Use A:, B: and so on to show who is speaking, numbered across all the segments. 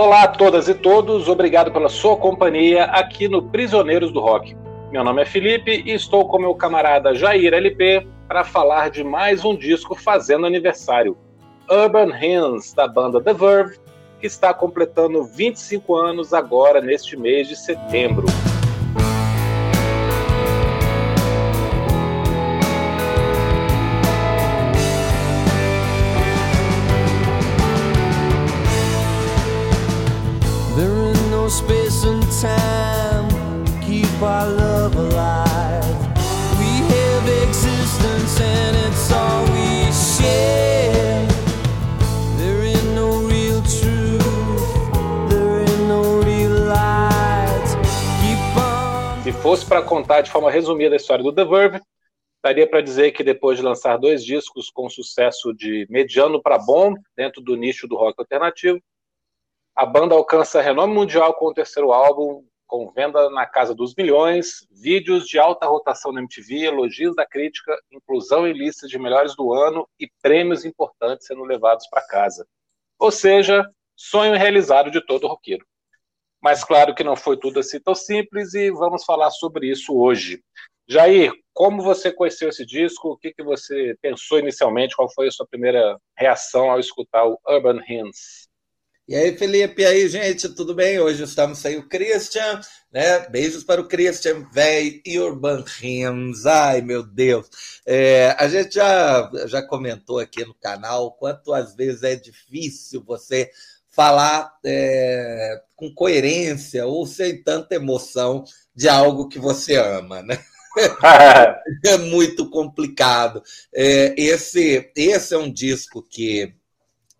A: Olá a todas e todos, obrigado pela sua companhia aqui no Prisioneiros do Rock. Meu nome é Felipe e estou com meu camarada Jair LP para falar de mais um disco fazendo aniversário, Urban Hymns, da banda The Verve, que está completando 25 anos agora neste mês de setembro. Fosse para contar de forma resumida a história do The Verve, daria para dizer que depois de lançar dois discos com sucesso de mediano para bom dentro do nicho do rock alternativo, a banda alcança renome mundial com o terceiro álbum, com venda na casa dos milhões, vídeos de alta rotação na MTV, elogios da crítica, inclusão em listas de melhores do ano e prêmios importantes sendo levados para casa. Ou seja, sonho realizado de todo roqueiro. Mas claro que não foi tudo assim tão simples e vamos falar sobre isso hoje. Jair, como você conheceu esse disco? O que, que você pensou inicialmente? Qual foi a sua primeira reação ao escutar o Urban Hymns?
B: E aí, Felipe, e aí, gente, tudo bem? Hoje estamos sem o Christian, né? Beijos para o Christian, véi, e Urban Rims. Ai, meu Deus. É, a gente já, já comentou aqui no canal quanto às vezes é difícil você falar é, com coerência ou sem tanta emoção de algo que você ama, né? é muito complicado. É, esse, esse é um disco que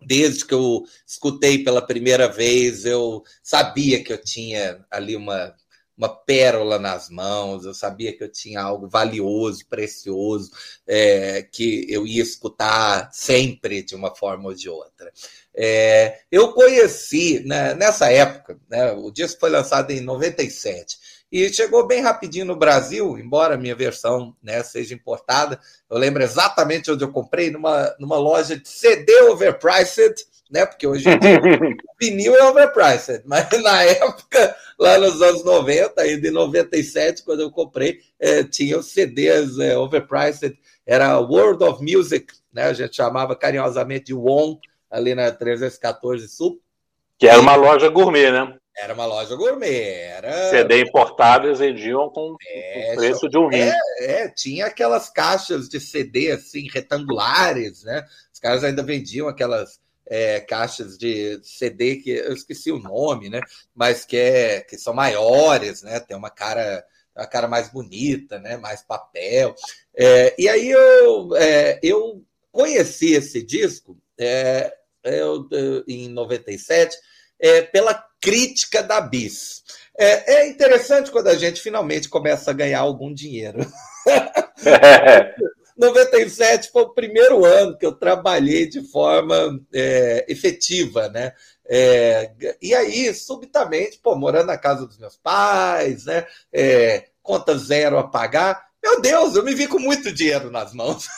B: desde que eu escutei pela primeira vez, eu sabia que eu tinha ali uma, uma pérola nas mãos, eu sabia que eu tinha algo valioso, precioso, é, que eu ia escutar sempre de uma forma ou de outra. É, eu conheci, né, nessa época, né, o disco foi lançado em 97, e chegou bem rapidinho no Brasil, embora a minha versão né, seja importada. Eu lembro exatamente onde eu comprei, numa, numa loja de CD overpriced, né? Porque hoje vinil é overpriced, mas na época, lá nos anos 90, ainda em 97, quando eu comprei, é, tinha os CDs é, overpriced, era World of Music, né? A gente chamava carinhosamente de WON, ali na 314 Sul.
A: Que era uma loja gourmet, né?
B: Era uma loja gourmet. Era...
A: CD importado eles vendiam com é, o preço de um rim. É,
B: é, tinha aquelas caixas de CD assim, retangulares, né? Os caras ainda vendiam aquelas é, caixas de CD que eu esqueci o nome, né? Mas que, é, que são maiores, né? Tem uma cara a cara mais bonita, né? Mais papel. É, e aí eu, é, eu conheci esse disco é, eu, em 97 é, pela crítica da bis. É, é, interessante quando a gente finalmente começa a ganhar algum dinheiro. 97 foi o primeiro ano que eu trabalhei de forma é, efetiva, né? É, e aí, subitamente, pô, morando na casa dos meus pais, né? É, conta zero a pagar. Meu Deus, eu me vi com muito dinheiro nas mãos.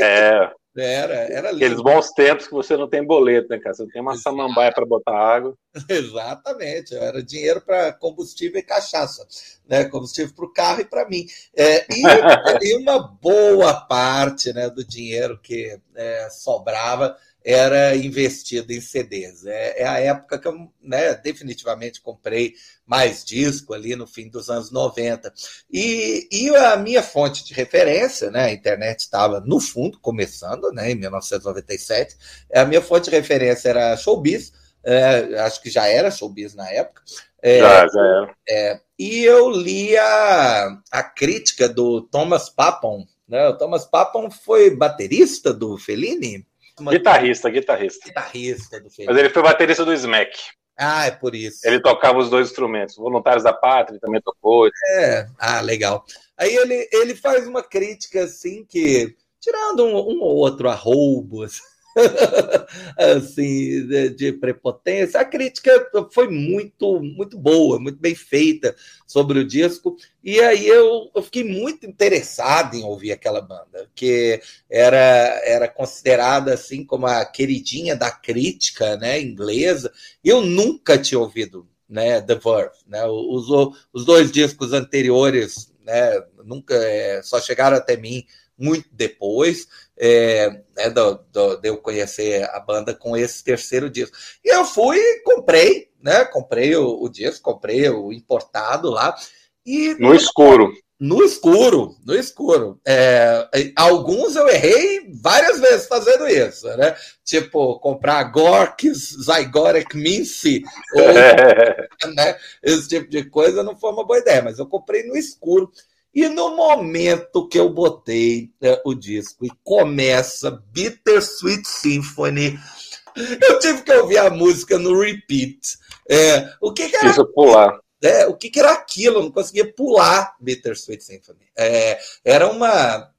A: É.
B: Era, era
A: lindo. Aqueles bons tempos que você não tem boleto, né, cara? Você não tem uma Exato. samambaia para botar água.
B: Exatamente, era dinheiro para combustível e cachaça, né? Combustível para o carro e para mim. É, e, e, uma boa parte né, do dinheiro que é, sobrava era investido em CDs. É, é, a época que eu né, definitivamente comprei mais disco ali no fim dos anos 90. E, e a minha fonte de referência, né, a internet estava no fundo, começando, né, em 1997, a minha fonte de referência era Showbiz, é, acho que já era Showbiz na época.
A: É, já, já era.
B: É, e eu li a, a crítica do Thomas Papon. Né? O Thomas Papon foi baterista do Fellini,
A: Guitarrista, guitarrista.
B: Guitarrista do
A: Mas ele foi baterista do Smack.
B: Ah, é por isso.
A: Ele tocava os dois instrumentos. Voluntários da Pátria ele também tocou.
B: É, ah, legal. Aí ele, ele faz uma crítica assim que, tirando um, um ou outro arrobo, assim, de, de, prepotência. A crítica foi muito, muito boa, muito bem feita sobre o disco. E aí eu, eu fiquei muito interessado em ouvir aquela banda, que era, era considerada assim como a queridinha da crítica né, inglesa. Eu nunca tinha ouvido né, The Verve. Né? Os, os dois discos anteriores né, nunca é, só chegaram até mim muito depois é, né, do, do, de eu conhecer a banda com esse terceiro disco. E eu fui e comprei, né? Comprei o, o disco, comprei o importado lá. E
A: no escuro.
B: No escuro, no escuro. É, alguns eu errei várias vezes fazendo isso, né? Tipo, comprar Gorks, Zygotic Mince, ou, né? esse tipo de coisa não foi uma boa ideia, mas eu comprei no escuro. E no momento que eu botei é, o disco e começa Bittersweet Symphony, eu tive que ouvir a música no repeat. É, o que, que era?
A: Preciso pular.
B: É, o que, que, era aquilo? Eu não conseguia pular Bittersweet Symphony. É, era uma.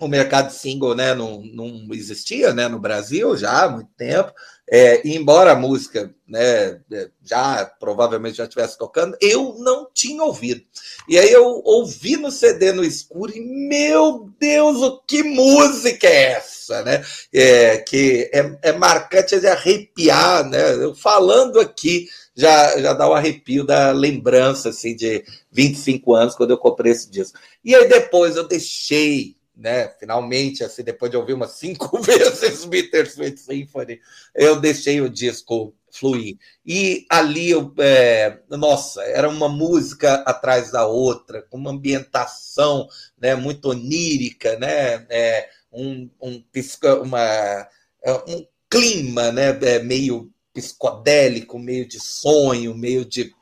B: O mercado single né, não, não existia né, no Brasil já há muito tempo. É, embora a música né, é, já provavelmente já estivesse tocando, eu não tinha ouvido. E aí eu ouvi no CD no escuro e, meu Deus, o que música é essa? Né? É, que é, é marcante é de arrepiar, né? Eu falando aqui já, já dá o um arrepio da lembrança assim, de 25 anos, quando eu comprei esse disco. E aí depois eu deixei né? Finalmente, assim, depois de ouvir umas cinco vezes Bittersweet Symphony, eu deixei o disco fluir. E ali, eu, é, nossa, era uma música atrás da outra, com uma ambientação né, muito onírica, né? É, um, um, uma, é, um clima né, é, meio psicodélico, meio de sonho, meio de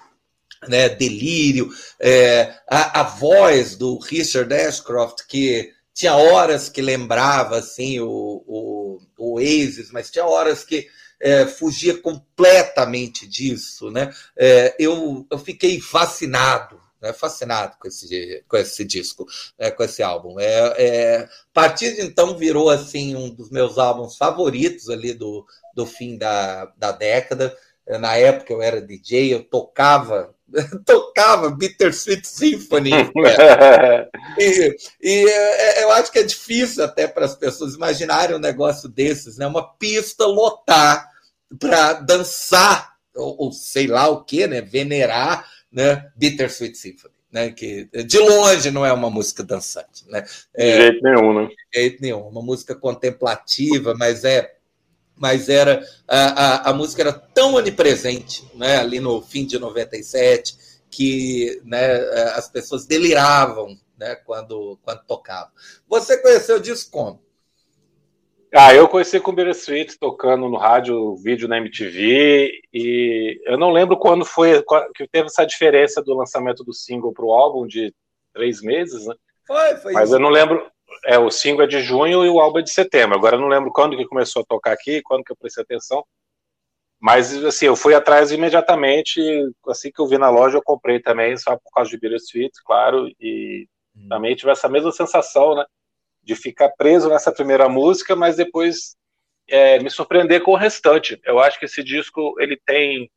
B: né, delírio. É, a, a voz do Richard Ashcroft, que tinha horas que lembrava assim o, o, o Oasis, mas tinha horas que é, fugia completamente disso, né? É, eu, eu fiquei fascinado, né? fascinado com esse, com esse disco, né? com esse álbum. É, é, a partir de então virou assim um dos meus álbuns favoritos ali do, do fim da, da década. Na época eu era DJ, eu tocava tocava Bittersweet Symphony. e, e é, eu acho que é difícil até para as pessoas imaginarem um negócio desses, né? Uma pista lotar para dançar, ou, ou, sei lá o que, né? Venerar né? Bittersweet Symphony. Né, que de longe não é uma música dançante, né?
A: É, de jeito nenhum, né?
B: De jeito nenhum, uma música contemplativa, mas é mas era a, a, a, música era tão onipresente né, ali no fim de 97 que né, as pessoas deliravam né, quando, quando tocavam. Você conheceu disso como?
A: Ah, eu conheci com o Bittersweet tocando no rádio, vídeo na MTV, e eu não lembro quando foi que teve essa diferença do lançamento do single para o álbum de três meses, né?
B: Foi, foi.
A: Mas isso. eu não lembro, é, o single é de junho e o álbum é de setembro. Agora eu não lembro quando que começou a tocar aqui, quando que eu prestei atenção. Mas, assim, eu fui atrás imediatamente. Assim que eu vi na loja, eu comprei também, só por causa de Bittersweet, claro. E hum. também tive essa mesma sensação, né? De ficar preso nessa primeira música, mas depois é, me surpreender com o restante. Eu acho que esse disco, ele tem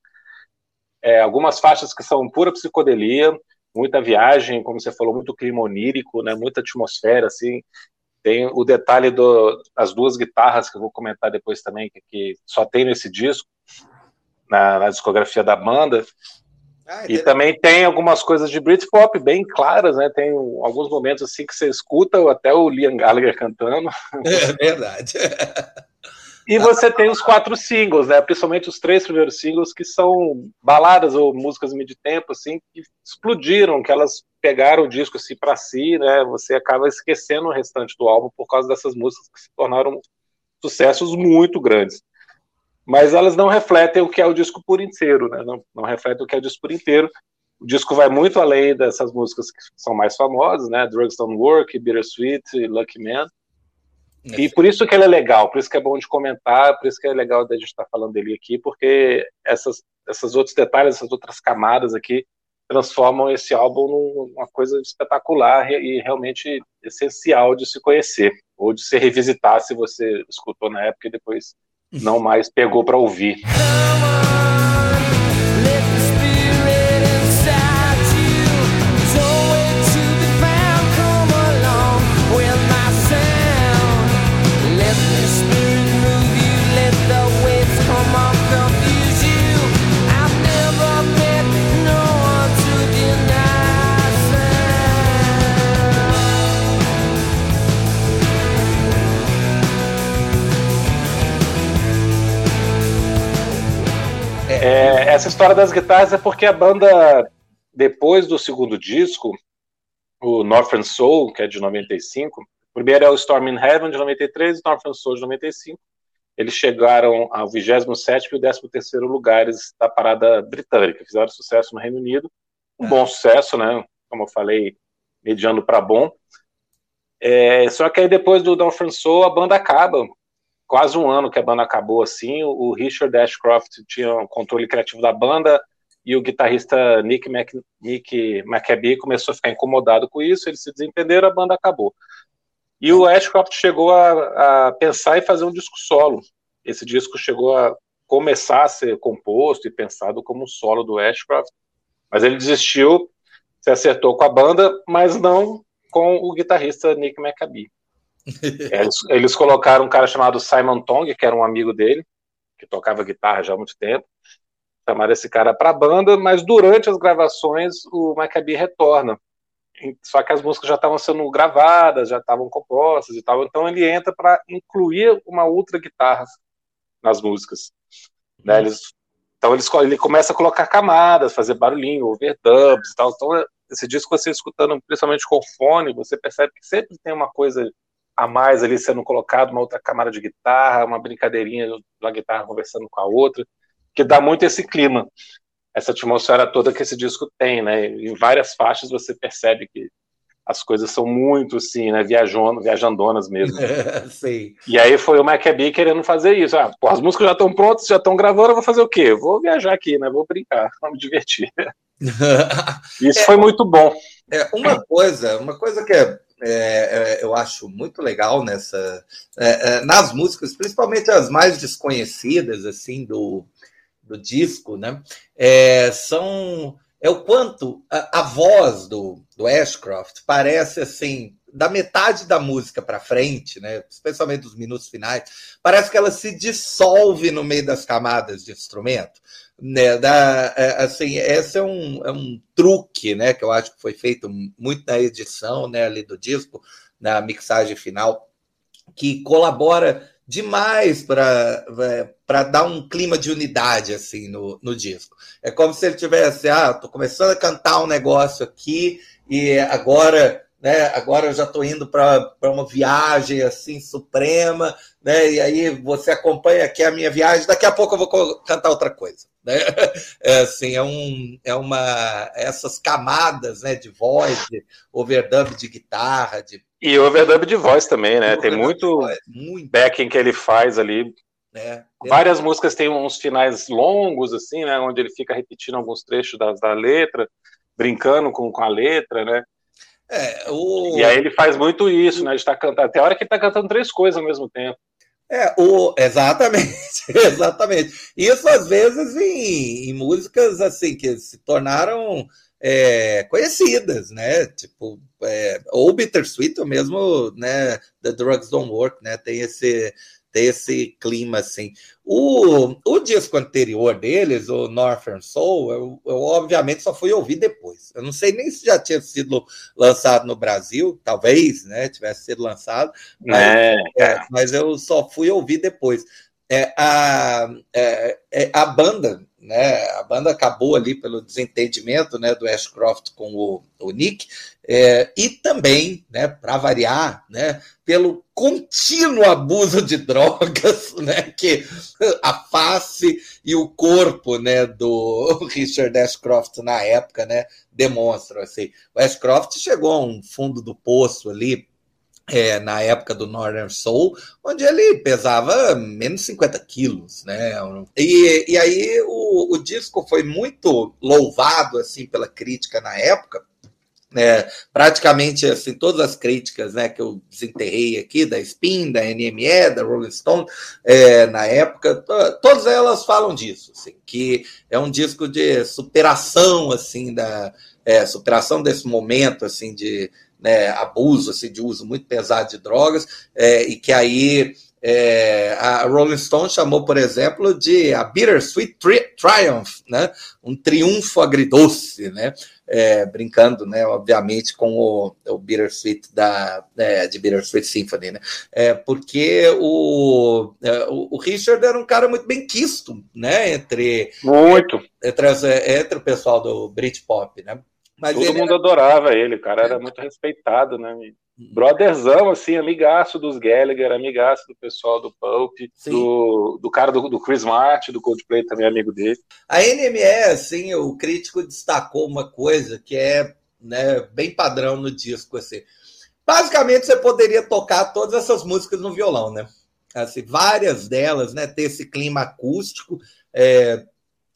A: é, algumas faixas que são pura psicodelia, muita viagem, como você falou, muito clima onírico, né, muita atmosfera, assim. Tem o detalhe das duas guitarras que eu vou comentar depois também, que, que só tem nesse disco, na, na discografia da banda. Ah, e também tem algumas coisas de Britpop bem claras, né? Tem alguns momentos assim que você escuta até o Liam Gallagher cantando.
B: É verdade.
A: E você tem os quatro singles, né? Principalmente os três primeiros singles que são baladas ou músicas de tempo, assim, que explodiram, que elas pegaram o disco assim para si, né? Você acaba esquecendo o restante do álbum por causa dessas músicas que se tornaram sucessos muito grandes. Mas elas não refletem o que é o disco por inteiro, né? Não, não refletem o que é o disco por inteiro. O disco vai muito além dessas músicas que são mais famosas, né? Drugs Don't Work, Bittersweet, Lucky Man e por isso que ele é legal, por isso que é bom de comentar, por isso que é legal da gente estar falando dele aqui, porque essas, essas outros detalhes, essas outras camadas aqui transformam esse álbum numa coisa espetacular e realmente essencial de se conhecer ou de se revisitar se você escutou na época e depois não mais pegou para ouvir. É, essa história das guitarras é porque a banda, depois do segundo disco, o Northern Soul, que é de 95, primeiro é o Storm in Heaven, de 93, e Northern Soul, de 95, eles chegaram ao 27 e o 13 lugares da parada britânica, fizeram sucesso no Reino Unido, um bom sucesso, né, como eu falei, mediano para bom, é, só que aí depois do Northern Soul a banda acaba, quase um ano que a banda acabou assim. O Richard Ashcroft tinha o controle criativo da banda e o guitarrista Nick, Mac, Nick McAbee começou a ficar incomodado com isso. Eles se desentenderam, a banda acabou. E o Ashcroft chegou a, a pensar em fazer um disco solo. Esse disco chegou a começar a ser composto e pensado como um solo do Ashcroft, mas ele desistiu, se acertou com a banda, mas não com o guitarrista Nick McAbee. Eles, eles, colocaram um cara chamado Simon Tong, que era um amigo dele, que tocava guitarra já há muito tempo. Chamaram esse cara para a banda, mas durante as gravações o Maccabi retorna. Só que as músicas já estavam sendo gravadas, já estavam compostas e tal. Então ele entra para incluir uma outra guitarra nas músicas. Né? Uhum. Eles, então ele, ele começa a colocar camadas, fazer barulhinho, overdubs e tal. Então esse disco você escutando principalmente com fone, você percebe que sempre tem uma coisa a mais ali sendo colocado, uma outra camada de guitarra, uma brincadeirinha de uma guitarra conversando com a outra, que dá muito esse clima, essa atmosfera toda que esse disco tem, né? Em várias faixas você percebe que as coisas são muito assim, né, viajando, viajandonas mesmo. Sim. E aí foi o Maccabi querendo fazer isso. Ah, pô, as músicas já estão prontas, já estão gravando, eu vou fazer o quê? vou viajar aqui, né? Vou brincar, vou me divertir. isso é, foi muito bom.
B: É, uma coisa, uma coisa que é é, é, eu acho muito legal nessa é, é, nas músicas, principalmente as mais desconhecidas assim do, do disco, né? É, são é o quanto a, a, voz do, do Ashcroft parece assim da metade da música para frente, né? Especialmente dos minutos finais, parece que ela se dissolve no meio das camadas de instrumento né, da, é, assim, esse é um, é um truque, né, que eu acho que foi feito muito na edição, né, ali do disco, na mixagem final, que colabora demais para para dar um clima de unidade assim no, no disco. É como se ele tivesse, ah, tô começando a cantar um negócio aqui e agora né? Agora eu já estou indo para uma viagem assim suprema, né? E aí você acompanha aqui a minha viagem. Daqui a pouco eu vou cantar outra coisa, né? É assim, é um, é uma essas camadas, né? De voz, de overdub de guitarra, de
A: e overdub de voz também, né? Tem muito, muito backing que ele faz ali. É, Várias músicas têm uns finais longos, assim, né? Onde ele fica repetindo alguns trechos da, da letra, brincando com, com a letra, né? É, o... E aí ele faz muito isso, né? Ele está cantando. Até a hora que ele está cantando três coisas ao mesmo tempo.
B: É, o, exatamente, exatamente. Isso às vezes em, em músicas assim que se tornaram é, conhecidas, né? Tipo, é, ou Bittersweet, ou mesmo, né? The Drugs Don't Work, né? Tem esse ter esse clima assim. O, o disco anterior deles, o Northern Soul, eu, eu, obviamente só fui ouvir depois. Eu não sei nem se já tinha sido lançado no Brasil, talvez, né, tivesse sido lançado, mas, é, é, mas eu só fui ouvir depois. É, a, é, é, a banda, né, a banda acabou ali pelo desentendimento né, do Ashcroft com o, o Nick, é, e também, né, para variar, né, pelo contínuo abuso de drogas, né, que a face e o corpo, né, do Richard Ashcroft na época, né, demonstram assim. O Ashcroft chegou a um fundo do poço ali é, na época do Northern Soul, onde ele pesava menos 50 quilos, né? E, e aí o, o disco foi muito louvado assim pela crítica na época, é, praticamente assim, todas as críticas né, que eu desenterrei aqui, da Spin, da NME, da Rolling Stone, é, na época, todas elas falam disso, assim, que é um disco de superação assim da é, superação desse momento assim de né, abuso assim, de uso muito pesado de drogas, é, e que aí é, a Rolling Stone chamou, por exemplo, de a Bittersweet tri Triumph, né? um triunfo agridoce, né? É, brincando, né, obviamente, com o, o Bittersweet da, é, de Bittersweet Symphony, né? É, porque o, é, o, o, Richard era um cara muito bem quisto, né? Entre,
A: muito.
B: Entre, é, entre o pessoal do Britpop, né?
A: Mas Todo mundo era... adorava ele, o cara era é. muito respeitado, né? brotherzão, assim, amigaço dos Gallagher, amigaço do pessoal do Pulp, do, do cara do, do, Chris Martin, do Coldplay, também amigo dele.
B: A NME, assim, o crítico destacou uma coisa que é né, bem padrão no disco, assim. Basicamente, você poderia tocar todas essas músicas no violão, né? Assim, várias delas, né, ter esse clima acústico, é,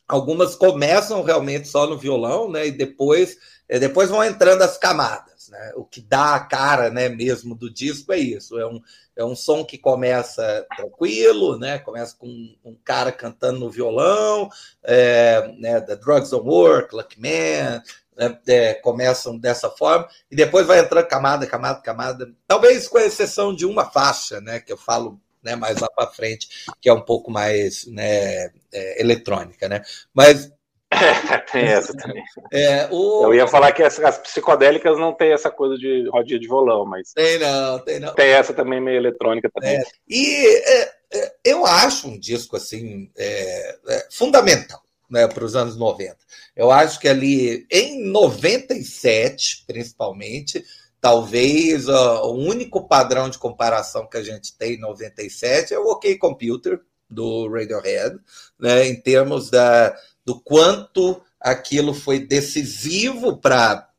B: algumas começam realmente só no violão, né, e depois, depois vão entrando as camadas. Né? O que dá a cara né, mesmo do disco é isso. É um, é um som que começa tranquilo, né? começa com um cara cantando no violão, é, né, The Drugs Don't Work, Lucky Man, né, é, começam dessa forma, e depois vai entrando camada, camada, camada. Talvez com exceção de uma faixa, né, que eu falo né, mais lá para frente, que é um pouco mais né, é, eletrônica. Né? Mas
A: é, tem essa também. É, o... Eu ia falar que as, as, psicodélicas não tem essa coisa de rodinha de violão, mas.
B: Tem não, tem não.
A: Tem essa também meio eletrônica também.
B: É. E é, é eu acho um disco assim é, é, fundamental né, para os anos 90. Eu acho que ali em 97, principalmente, talvez o único padrão de comparação que a gente tem em 97 é o OK Computer do Radiohead, né, em termos da do quanto aquilo foi decisivo para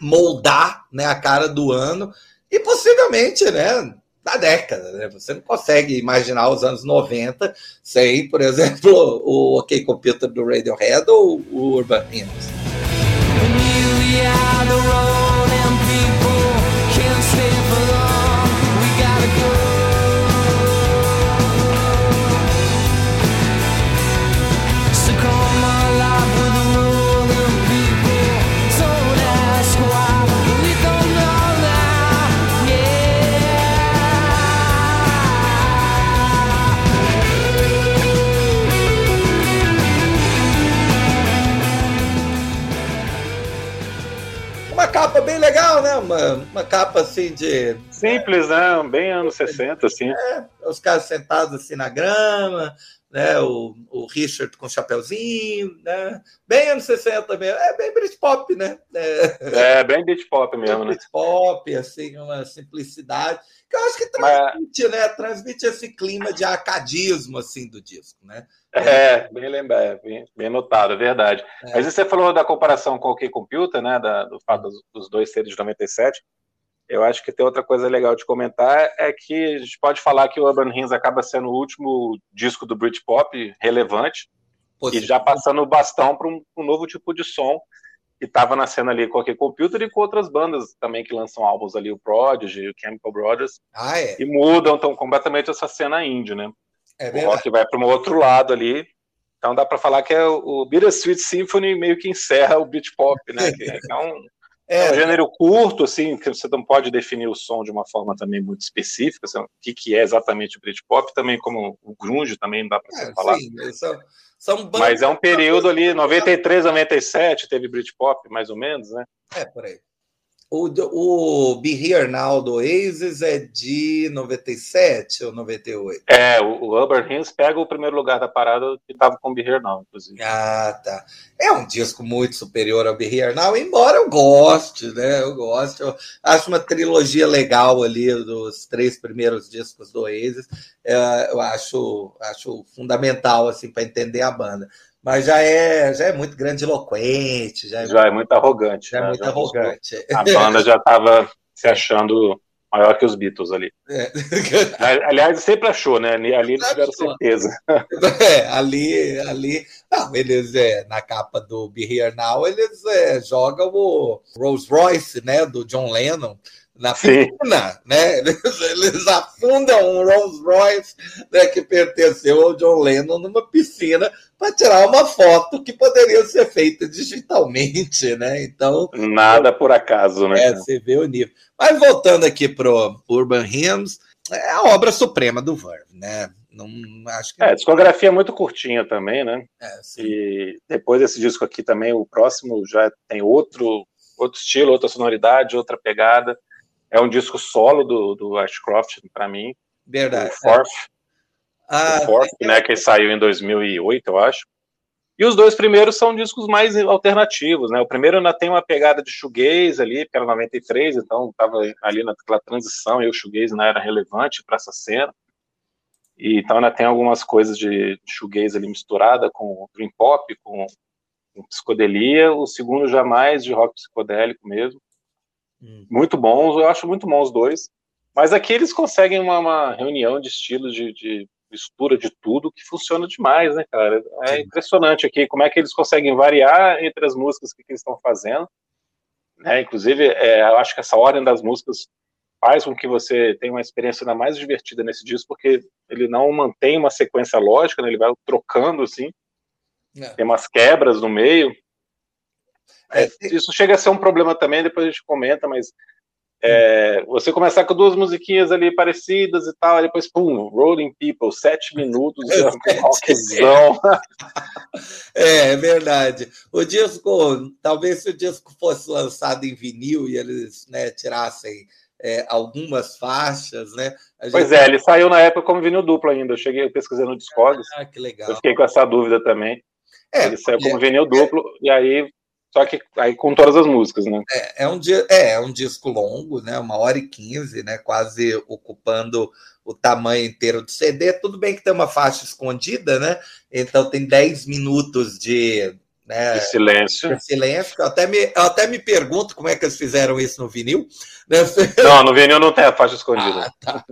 B: moldar né, a cara do ano e possivelmente né, da década. Né? Você não consegue imaginar os anos 90 sem, por exemplo, o OK Computer do Radiohead ou o Urban Hymns. Capa bem legal, né? Uma, uma capa assim de.
A: Simples, né? Bem anos 60, assim.
B: É, os caras sentados assim na grama, né? O, o Richard com o chapeuzinho, né? Bem anos 60 mesmo. É bem Britpop, né?
A: É, é bem Britpop mesmo, né?
B: Britpop, assim, uma simplicidade. Eu acho que transmite, Mas... né? Transmite esse clima de arcadismo, assim, do disco, né?
A: É, bem lembrado, bem, bem notado, é verdade. É. Mas você falou da comparação com o OK Computer, né? Da, do fato dos, dos dois seres de 97. Eu acho que tem outra coisa legal de comentar é que a gente pode falar que o Urban Hymns acaba sendo o último disco do Britpop relevante e já passando o bastão para um, um, novo tipo de som que estava nascendo ali com o Computer e com outras bandas também que lançam álbuns ali, o Prodigy, o Chemical Brothers,
B: ah, é.
A: e mudam tão completamente essa cena indie, né? É o rock vai para um outro lado ali. Então dá para falar que é o, Bittersweet Symphony meio que encerra o Britpop, né? Que é um é, é um gênero curto, assim, que você não pode definir o som de uma forma também muito específica, assim, o que, que é exatamente o Britpop, também como o grunge também não dá para é, falar. Sim, são, são Mas é um período ali, 93, 97, teve Britpop, mais ou menos, né?
B: É, por aí. O, o Be Here Now do Oasis é de 97 ou 98?
A: É, o, o Urban Hills pega o primeiro lugar da parada que estava com o Be Here Now, inclusive.
B: Ah, tá. É um disco muito superior ao Be Here Now, embora eu goste, né? Eu gosto. Eu acho uma trilogia legal ali dos três primeiros discos do Oasis. É, eu acho, acho fundamental assim para entender a banda mas já é, já é muito grandiloquente. Já é,
A: já é muito arrogante.
B: Já é né? é muito já arrogante.
A: A banda já estava se achando maior que os Beatles ali. É. Aliás, sempre achou, né? Ali, ali eles tiveram certeza.
B: É, ali, ali. Não, eles, é, na capa do Be Here Now, eles é, jogam o Rolls Royce, né? Do John Lennon na piscina, né? Eles, eles, afundam um Rolls Royce né, que pertenceu ao John Lennon numa piscina para tirar uma foto que poderia ser feita digitalmente, né? Então
A: nada por acaso, né?
B: É, você vê o nível. Mas voltando aqui pro Urban Hymns, é a obra suprema do Verve, né? Não acho que
A: é, a discografia é muito curtinha também, né? É, e depois desse disco aqui também, o próximo já tem outro outro estilo, outra sonoridade, outra pegada. É um disco solo do, do Ashcroft, para mim.
B: Verdade.
A: O Fourth. É. Ah, o Fourth, é. né, que saiu em 2008, eu acho. E os dois primeiros são discos mais alternativos, né? O primeiro ainda tem uma pegada de shoegaze ali, que era 93, então estava ali naquela transição e o shoegaze não era relevante para essa cena. E então ainda tem algumas coisas de shoegaze ali misturada com dream pop, com, com psicodelia. O segundo já mais de rock psicodélico mesmo. Hum. Muito bons, eu acho muito bons os dois. Mas aqui eles conseguem uma, uma reunião de estilos de, de, mistura de tudo que funciona demais, né, cara? É Sim. impressionante aqui como é que eles conseguem variar entre as músicas que, que eles estão fazendo. Né? Inclusive, é, eu acho que essa ordem das músicas faz com que você tenha uma experiência ainda mais divertida nesse disco, porque ele não mantém uma sequência lógica, né? ele vai trocando assim. É. Tem umas quebras no meio. É, isso chega a ser um problema também, depois a gente comenta, mas é, você começar com duas musiquinhas ali parecidas e tal, e depois, pum, Rolling People, sete minutos, rockzão.
B: é, é verdade. O disco, talvez se o disco fosse lançado em vinil e eles né, tirassem é, algumas faixas, né?
A: Gente... Pois é, ele saiu na época como vinil duplo ainda. Eu cheguei, pesquisei no Discogs.
B: Ah, que legal.
A: Eu fiquei com essa dúvida também. É, ele saiu como vinil duplo, e aí só que aí com todas as músicas, né?
B: É, é, um, é, é um disco longo, né? Uma hora e quinze, né? Quase ocupando o tamanho inteiro do CD. Tudo bem que tem uma faixa escondida, né? Então tem 10 minutos de, né,
A: de silêncio.
B: De silêncio. Eu até, me, eu até me pergunto como é que eles fizeram isso no vinil.
A: Né? Não, no vinil não tem a faixa escondida.
B: Ah, tá.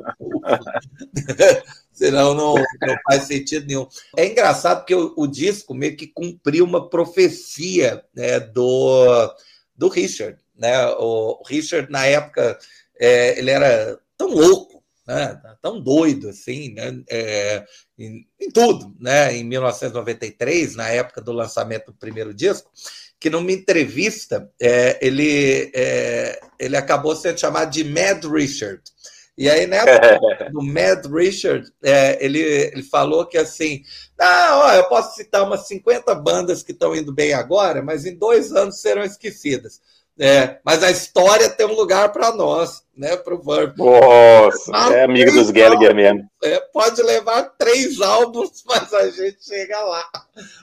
B: senão não, não faz sentido nenhum. É engraçado porque o, o disco meio que cumpriu uma profecia né, do, do Richard. Né? O Richard, na época, é, ele era tão louco, né? tão doido assim, né? É, em, em, tudo, né? em 1993, na época do lançamento do primeiro disco, que numa entrevista é, ele, é, ele acabou sendo chamado de Mad Richard. E aí, né, do Mad Richard, é, ele, ele falou que assim, ah, ó, eu posso citar umas 50 bandas que estão indo bem agora, mas em dois anos serão esquecidas. É, mas a história tem um lugar para nós, né? Para o Verb.
A: Nossa, é amigo dos Gallagher mesmo.
B: É, pode levar três álbuns, mas a gente chega lá.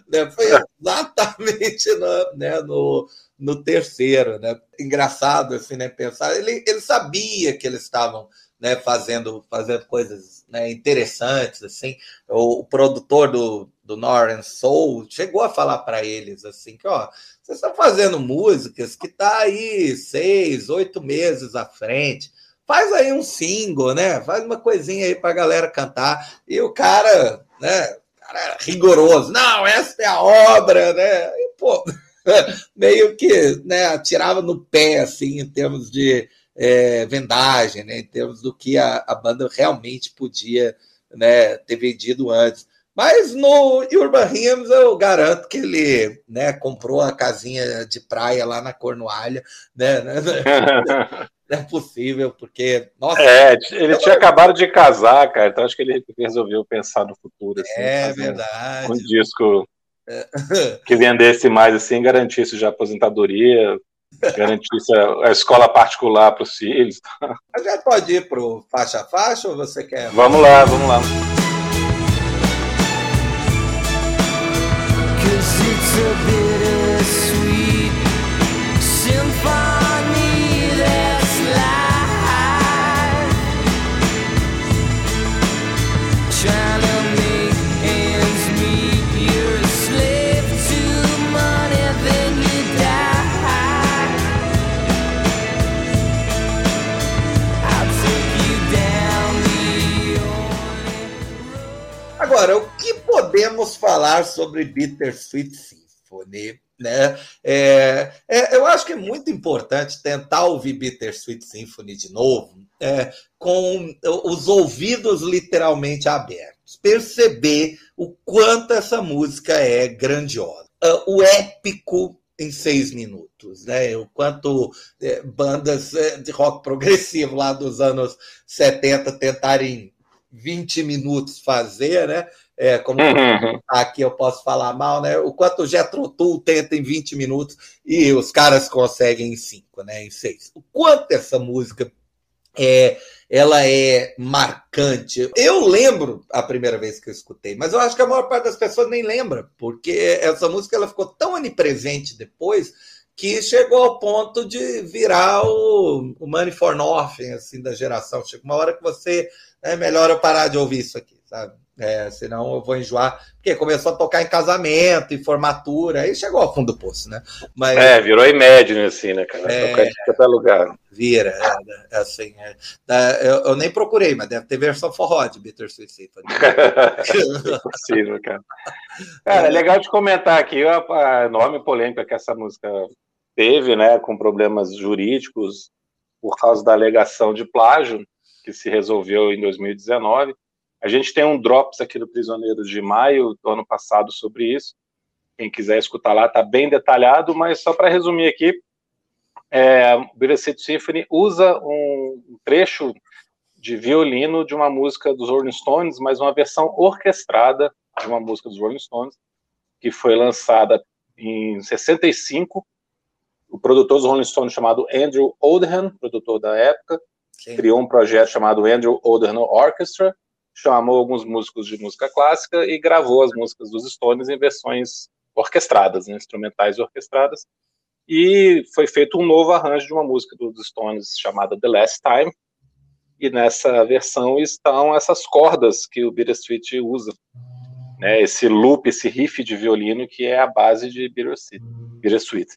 B: Né? Foi exatamente no, né, no, no terceiro, né? Engraçado assim, né? Pensar, ele, ele sabia que eles estavam né, fazendo, fazendo coisas né, interessantes, assim. O, o, produtor do, do Northern Soul chegou a falar para eles assim que, ó, vocês estão fazendo músicas que tá aí seis, oito meses à frente. Faz aí um single, né? Faz uma coisinha aí para a galera cantar. E o cara, né? Cara rigoroso. Não, essa é a obra, né? E, pô, meio que né, atirava no pé, assim, em termos de é, vendagem, né, em termos do que a, a banda realmente podia né, ter vendido antes. Mas no Urban Hymns eu garanto que ele né, comprou a casinha de praia lá na Cornualha. Né? Não é possível, porque.
A: Nossa, é, ele tinha acabado de casar, cara, então acho que ele resolveu pensar no futuro. Assim,
B: é verdade.
A: Um, um disco é. que vendesse mais, assim, garantisse já aposentadoria, garantisse é, a, escola particular para os filhos.
B: A gente pode ir para o faixa a faixa ou você quer?
A: Vamos lá, vamos lá.
B: Cause it's a Agora, o que podemos falar sobre Bittersweet Symphony? Né? É, é, eu acho que é muito importante tentar ouvir Bittersweet Symphony de novo, é, com os ouvidos literalmente abertos, perceber o quanto essa música é grandiosa. Uh, o épico em seis minutos, né? O quanto é, bandas é, de rock progressivo lá dos anos 70 tentarem 20 minutos fazer, né? É, como uhum. aqui eu posso falar mal, né? O quanto o Jetro Tull tenta em 20 minutos e os caras conseguem em 5, né? Em 6. O quanto essa música é, ela é marcante. Eu lembro a primeira vez que eu escutei, mas eu acho que a maior parte das pessoas nem lembra, porque essa música ela ficou tão onipresente depois que chegou ao ponto de virar o, o Money for Nothing, assim, da geração. Chega uma hora que você é melhor eu parar de ouvir isso aqui, sabe? É, senão eu vou enjoar. Porque começou a tocar em casamento, em formatura, aí chegou ao fundo do poço, né?
A: Mas, é, virou Imagine, assim, né, cara? É, tocar em qualquer lugar.
B: Vira, é, é assim. É, eu, eu, nem procurei, mas deve ter versão forró de Bittersweet Symphony.
A: é possível, cara. Cara, é legal de comentar aqui a, a enorme polêmica que essa música teve, né, com problemas jurídicos por causa da alegação de plágio que se resolveu em 2019. A gente tem um Drops aqui do Prisioneiros de Maio do ano passado sobre isso. Quem quiser escutar lá, está bem detalhado, mas só para resumir aqui, é, Bittersweet Symphony usa um trecho de violino de uma música dos Rolling Stones, mas uma versão orquestrada de uma música dos Rolling Stones, que foi lançada em 65. O produtor dos Rolling Stones, chamado Andrew Oldham, produtor da época, Sim. criou um projeto chamado Andrew Oldham Orchestra, chamou alguns músicos de música clássica e gravou as músicas dos Stones em versões orquestradas, né, instrumentais orquestradas. E foi feito um novo arranjo de uma música dos Stones chamada The Last Time. E nessa versão estão essas cordas que o Bittersweet usa. Né, esse loop, esse riff de violino que é a base de Bittersweet. Bittersweet.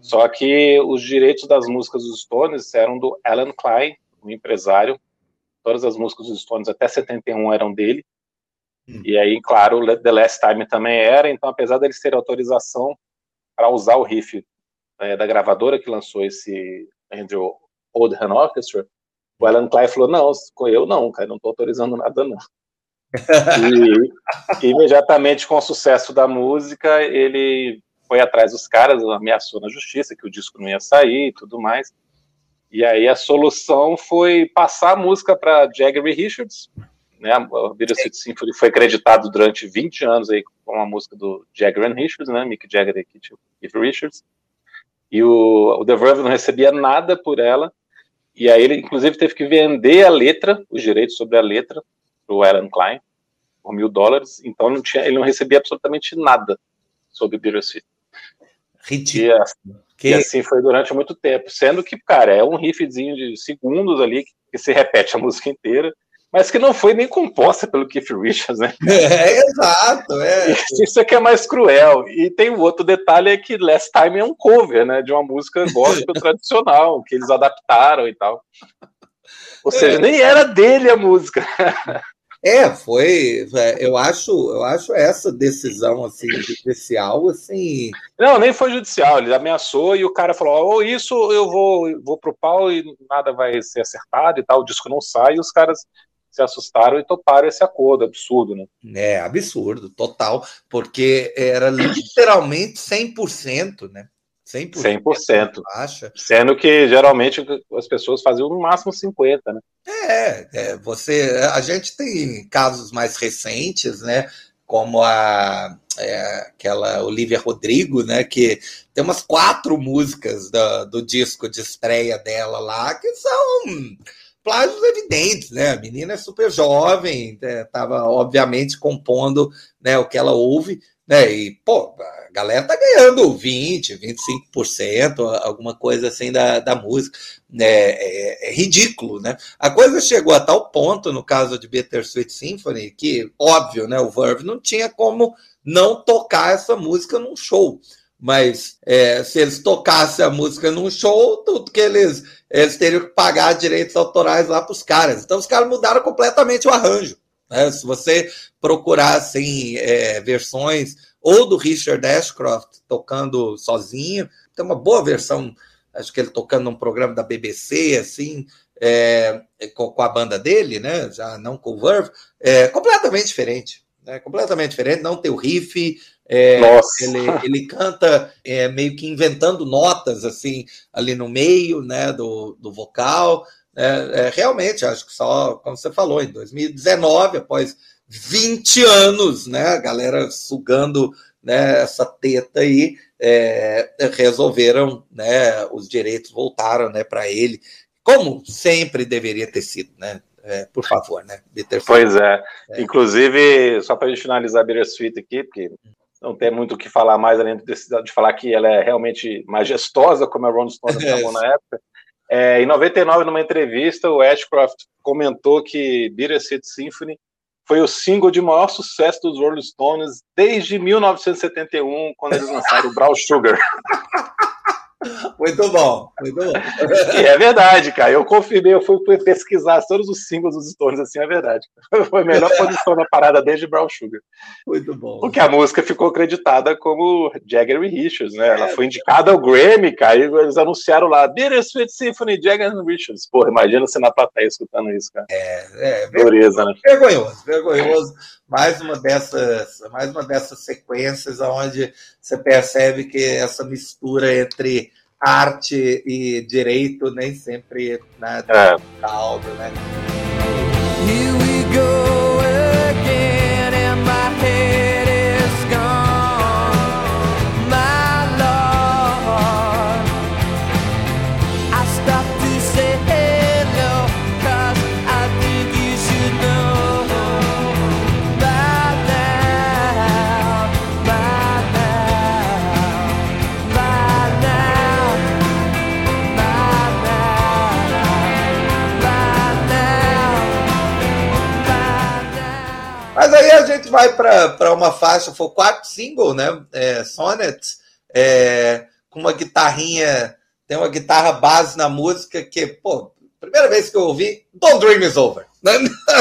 A: Só que os direitos das músicas dos Stones eram do Alan Klein, um empresário. Todas as músicas dos Stones até 71 eram dele. Hum. E aí, claro, The Last Time também era. Então, apesar deles terem autorização para usar o riff é, da gravadora que lançou esse Andrew Oldham Orchestra, o Alan Klein falou: Não, eu não, cara, não estou autorizando nada, não. e imediatamente com o sucesso da música, ele foi atrás dos caras, ameaçou na justiça que o disco não ia sair e tudo mais. E aí a solução foi passar a música para Jagger e Richards. Né? A Bittersweet Symphony foi acreditado durante 20 anos aí com a música do Jagger and Richards, né? Mick Jagger e Keith Richards. E o, o The Verve não recebia nada por ela. E aí ele, inclusive, teve que vender a letra, os direitos sobre a letra, para o Alan Klein, por mil dólares. Então não tinha, ele não recebia absolutamente nada sobre Bittersweet. Ridículo. E, assim, que... e assim foi durante muito tempo. Sendo que, cara, é um riffzinho de segundos ali que, se repete a música inteira mas que não foi nem composta pelo Keith Richards, né?
B: É, exato, é.
A: Isso é que é mais cruel. E tem um outro detalhe é que Last Time é um cover, né, de uma música gospel tradicional, que eles adaptaram e tal. Ou seja, é. nem era dele a música.
B: É, foi. É, eu acho, eu acho essa decisão assim judicial assim.
A: Não, nem foi judicial. Ele ameaçou e o cara falou: ou oh, isso eu vou, vou pro pau e nada vai ser acertado e tal. O disco não sai. E os caras se assustaram e toparam esse acordo, absurdo, né?
B: É, absurdo, total, porque era literalmente 100%, né?
A: 100%. 100%. Baixa. Sendo que geralmente as pessoas faziam no máximo 50%, né?
B: É, é, você, a gente tem casos mais recentes, né? Como a é, aquela Olivia Rodrigo, né? Que tem umas quatro músicas do, do disco de estreia dela lá que são plágios evidentes, né? A menina é super jovem, estava é, obviamente compondo né, o que ela ouve, né? E, pô, a galera tá ganhando 20, 25%, alguma coisa assim da, da música. É, é, é, ridículo, né? A coisa chegou a tal ponto, no caso de Bittersweet Symphony, que, óbvio, né? O Verve não tinha como não tocar essa música num show. Mas é, se eles tocassem a música num show, tudo que eles eles teriam que pagar direitos autorais lá para os caras. Então os caras mudaram completamente o arranjo. Né? Se você procurar assim, é, versões ou do Richard Ashcroft tocando sozinho, tem uma boa versão, acho que ele tocando num programa da BBC, assim, é, com, com, a banda dele, né? Já não com o Verve, é completamente diferente. Né? Completamente diferente, não tem o riff, é, ele, ele canta é, meio que inventando notas assim ali no meio né, do, do vocal. É, é realmente, acho que só, como você falou, em 2019, após 20 anos, né, a galera sugando né, essa teta aí, é, resolveram, né, os direitos voltaram né, para ele, como sempre deveria ter sido, né? É, por favor, né?
A: Pois é. é. Inclusive, só para a gente finalizar a Bittersweet aqui, porque não tem muito o que falar mais além de, de falar que ela é realmente majestosa, como a Ron Stone chamou na época. É, em 99, numa entrevista, o Ashcroft comentou que Bittersweet Symphony foi o single de maior sucesso dos Rolling Stones desde 1971, quando eles lançaram o Brown Sugar.
B: Muito bom, muito bom.
A: E é verdade, cara. Eu confirmei, eu fui pesquisar todos os símbolos dos Stones, assim, é verdade. Foi a melhor posição na parada desde Brown Sugar.
B: Muito bom.
A: Porque a música ficou acreditada como Jagger e Richards, né? Ela foi indicada ao Grammy, cara, e eles anunciaram lá, Bittersweet Symphony, Jagger e Richards. Porra, imagina você na plateia escutando isso, cara.
B: É, é.
A: Dureza, né?
B: Vergonhoso, vergonhoso mais uma dessas, mais uma dessas sequências onde você percebe que essa mistura entre arte e direito nem sempre né, é. caldo, né? Here we go uma faixa, foi o quarto single, né? É, Sonnet, é, com uma guitarrinha, tem uma guitarra base na música que, pô, primeira vez que eu ouvi, Don't Dream Is Over. Né?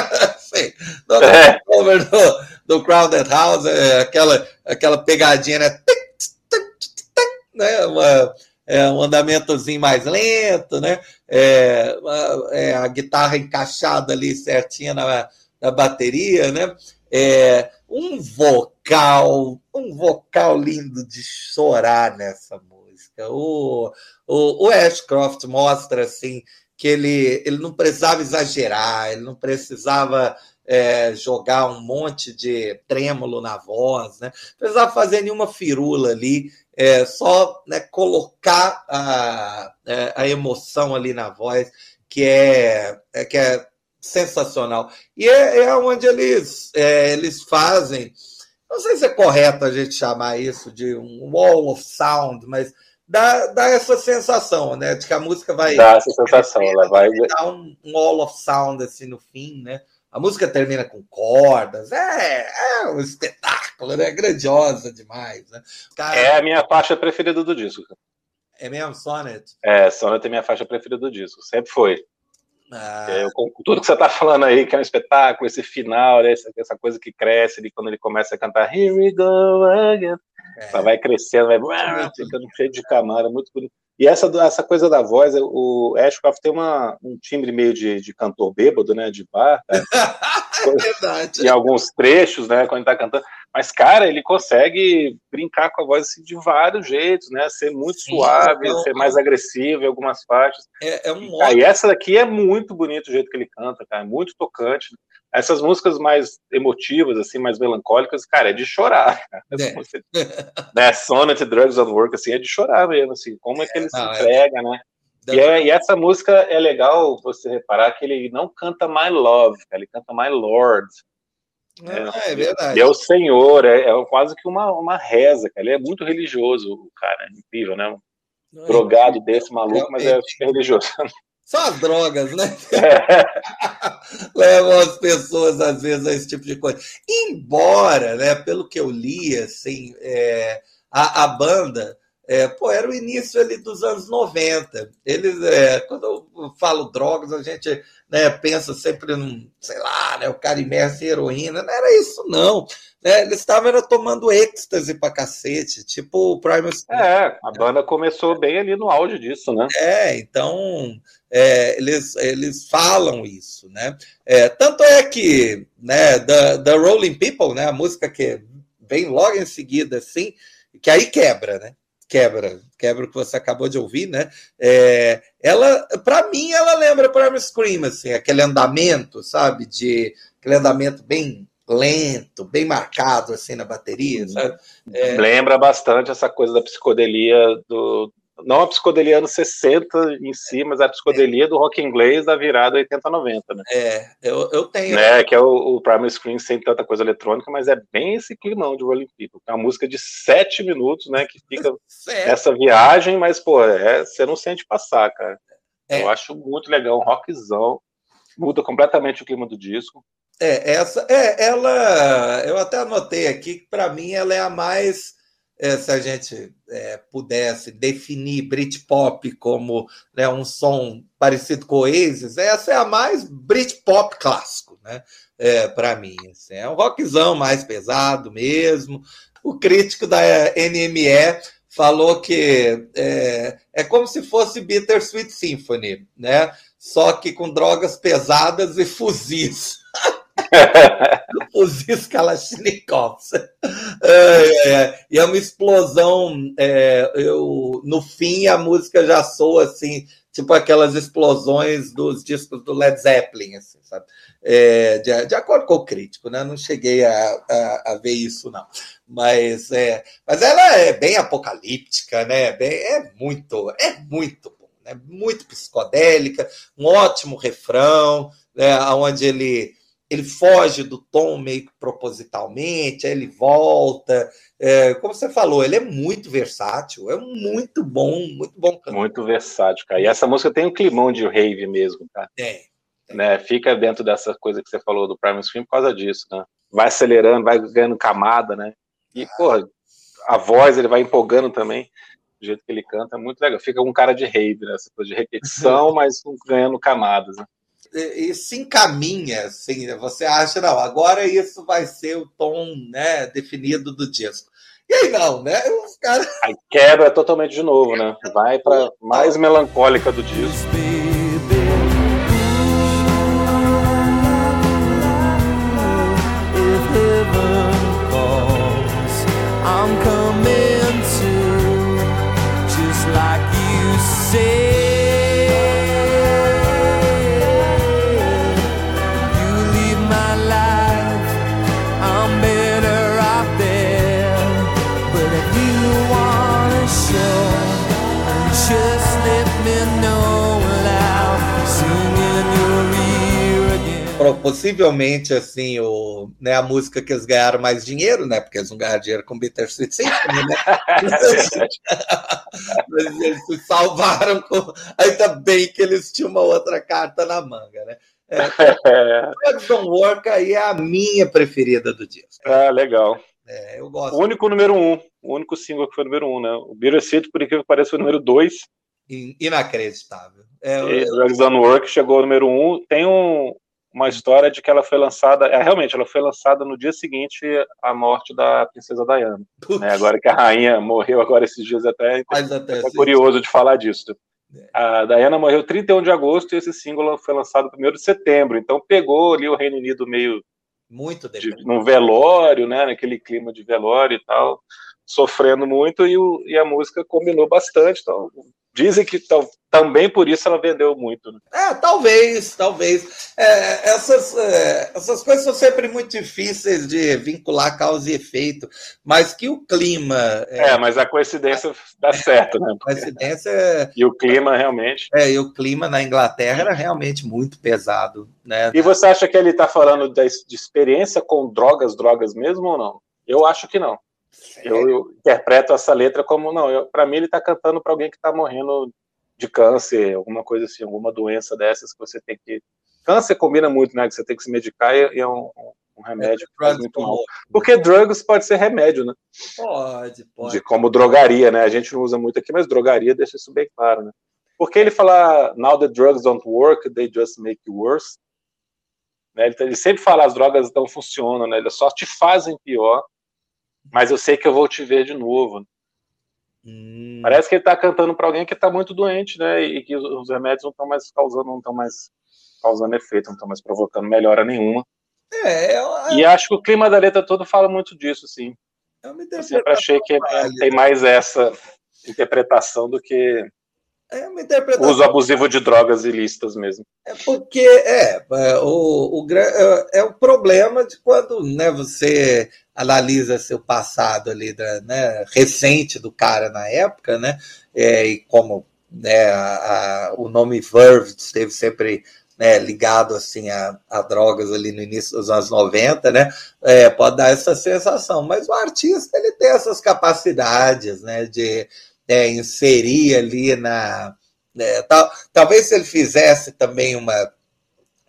B: Sim, Don't Dream Is Over do, do Crowded House, é, aquela, aquela pegadinha, né? né? Uma, é, um andamentozinho mais lento, né? É, é, a guitarra encaixada ali certinha na, na bateria, né? É, um vocal, um vocal lindo de chorar nessa música. O, o, o Ashcroft mostra assim que ele, ele não precisava exagerar, ele não precisava é, jogar um monte de trêmulo na voz, né? Não precisava fazer nenhuma firula ali, é, só né, colocar a, é, a emoção ali na voz, que é, é que é sensacional. E é, é onde eles, é, eles fazem, não sei se é correto a gente chamar isso de um wall of sound, mas dá, dá essa sensação, né? De que a música vai.
A: Dá essa sensação, ela vai.
B: Dar um, um wall of sound assim no fim, né? A música termina com cordas, é, é um espetáculo, né? Grandiosa demais, né?
A: Cara, é a minha faixa preferida do disco.
B: É mesmo, Sonnet?
A: É, Sonnet é minha faixa preferida do disco, sempre foi.
B: Ah.
A: Eu, tudo que você está falando aí, que é um espetáculo, esse final, né, essa, essa, coisa que cresce quando ele começa a cantar Here we go again. É. Ela vai crescendo, vai ficando cheio de camada, muito bonito. E essa, essa coisa da voz, o Ashcroft tem uma, um timbre meio de, de cantor bêbado, né? De bar. Né?
B: é verdade.
A: Em alguns trechos, né? Quando ele tá cantando. Mas, cara, ele consegue brincar com a voz assim, de vários jeitos, né? Ser muito Sim, suave, é ser mais agressivo em algumas faixas.
B: É, é um
A: modo... E essa daqui é muito bonito o jeito que ele canta, cara. É muito tocante. Essas músicas mais emotivas, assim, mais melancólicas, cara, é de chorar. É. Né, Sonnet, Drugs on Work, assim, é de chorar mesmo, assim, como é que ele se é. entrega, né? E, é, e, essa música é legal você reparar que ele não canta My Love, ele canta My Lord.
B: É, é verdade.
A: É o Senhor, é, é, quase que uma, uma reza, cara. Ele é muito religioso, o cara, é incrível, né? Um drogado desse maluco, mas é religioso.
B: São as drogas, né? Levam as pessoas, às vezes, a esse tipo de coisa. Embora, né, pelo que eu li, assim, é, a, a banda É, pô, era o início ali dos anos 90. Eles, é, quando eu falo drogas, a gente né, pensa sempre num, sei lá, né, o cara imerso em heroína. Não era isso, não. Né, eles estavam tomando êxtase pra cacete, tipo o Primal
A: É, a banda começou bem ali no auge disso, né?
B: É, então é, eles, eles falam isso, né? É, tanto é que né, the, the Rolling People, né, a música que vem logo em seguida, assim, que aí quebra, né? quebra, quebra o que você acabou de ouvir, né? É, ela, para mim, ela lembra Primal Scream, assim, aquele andamento, sabe? De aquele andamento bem lento, bem marcado assim na bateria, uhum. sabe?
A: É... Lembra bastante essa coisa da psicodelia do, não a psicodelia anos 60 em si, mas a psicodelia é. do rock inglês da virada 80-90, né?
B: É, eu, eu tenho.
A: Né, que é o, o Primal Screen sem tanta coisa eletrônica, mas é bem esse climão de Rolling People. É uma música de sete minutos, né, que fica essa viagem, mas, pô, é, você não sente passar, cara. É. Eu acho muito legal, um rockzão, muda completamente o clima do disco.
B: É, essa, é, ela, eu até anotei aqui que para mim ela é a mais se a gente é, pudesse definir Britpop como né, um som parecido com Oasis, essa é a mais Britpop clássico, né? É, para mim, assim, é um rockzão mais pesado mesmo. O crítico da NME falou que é, é como se fosse Bittersweet Symphony, né? Só que com drogas pesadas e fuzis. Fuzis Kalashnikovs. É, é, e é uma explosão. É, eu, no fim, a música já soa assim, tipo aquelas explosões dos discos do Led Zeppelin, assim, sabe? É, de, de, acordo com o crítico, né? Não cheguei a, a, a ver isso, não. Mas, é, mas ela é bem apocalíptica, né? Bem, é muito, é muito bom, né? Muito psicodélica, um ótimo refrão, né? onde ele ele foge do tom meio que propositalmente, aí ele volta. É, como você falou, ele é muito versátil, é muito bom, muito bom
A: cantor. Muito versátil, cara. E essa música tem um climão de rave mesmo, cara.
B: Tem. tem.
A: Né? Fica dentro dessa coisa que você falou do Primal Scream por causa disso, né? Vai acelerando, vai ganhando camada, né? E, ah. porra, a voz ele vai empolgando também, do jeito que ele canta, é muito legal. Fica um cara de rave, né? Essa coisa de repetição, mas ganhando camadas, né?
B: E se encaminha, assim, você acha, não, agora isso vai ser o tom né, definido do disco. E aí não, né? Os caras.
A: Aí quebra totalmente de novo, né? Vai para mais melancólica do disco.
B: Possivelmente assim o, né, a música que eles ganharam mais dinheiro, né? Porque eles não ganharam dinheiro com Bitter Sweet Symphony, né? Mas eles se salvaram com. Ainda bem que eles tinham uma outra carta na manga, né? É, Don't Work aí é a minha preferida do disco.
A: Ah, legal.
B: É, eu gosto.
A: O único número um, o único single que foi número um, né? O Bitter City, por incrível que pareça, foi o número dois.
B: Inacreditável.
A: É, Drugs Work chegou ao número um. Tem um, uma história de que ela foi lançada, é, realmente, ela foi lançada no dia seguinte à morte da princesa Diana. Né, agora que a rainha morreu agora esses dias até, até é curioso de falar disso. É. A Diana morreu 31 de agosto e esse single foi lançado 1 de setembro, então pegou ali o Reino Unido meio
B: muito
A: de, num velório, né, naquele clima de velório e tal, sofrendo muito e, o, e a música combinou bastante, então Dizem que também por isso ela vendeu muito. Né?
B: É, talvez, talvez. É, essas, é, essas coisas são sempre muito difíceis de vincular causa e efeito, mas que o clima.
A: É, é mas a coincidência dá certo, né?
B: A coincidência.
A: E o clima realmente.
B: É, e o clima na Inglaterra era realmente muito pesado. Né?
A: E você acha que ele está falando de, de experiência com drogas, drogas mesmo ou não? Eu acho que não. Eu, eu, interpreto essa letra como não. Para mim, ele está cantando para alguém que está morrendo de câncer, alguma coisa assim, alguma doença dessas que você tem que. Câncer combina muito, né? Que você tem que se medicar e é um, um remédio que faz muito mal. Porque drugs pode ser remédio, né?
B: Pode, pode.
A: De como drogaria, né? A gente não usa muito aqui, mas drogaria deixa isso bem claro, né? Porque ele fala, now the drugs don't work, they just make you worse. Né? Ele, ele, sempre fala, as drogas não funcionam, né? Eles só te fazem pior, mas eu sei que eu vou te ver de novo. Hum. Parece que ele está cantando para alguém que está muito doente, né? E que os remédios não estão mais causando, não estão mais causando efeito, não estão mais provocando melhora nenhuma. É, eu, eu... E acho que o clima da letra todo fala muito disso, sim. Eu sempre achei que tem mais essa interpretação do que é uma interpretação. Uso abusivo de drogas ilícitas mesmo.
B: É porque é, é o, o, é, é o problema de quando né, você analisa seu passado ali, da, né, recente do cara na época, né? É, e como né, a, a, o nome Verve esteve sempre né, ligado assim a, a, drogas ali no início dos anos 90, né, é, pode dar essa sensação, mas o artista ele tem essas capacidades, né, de é, inserir ali na. É, tal, talvez se ele fizesse também uma,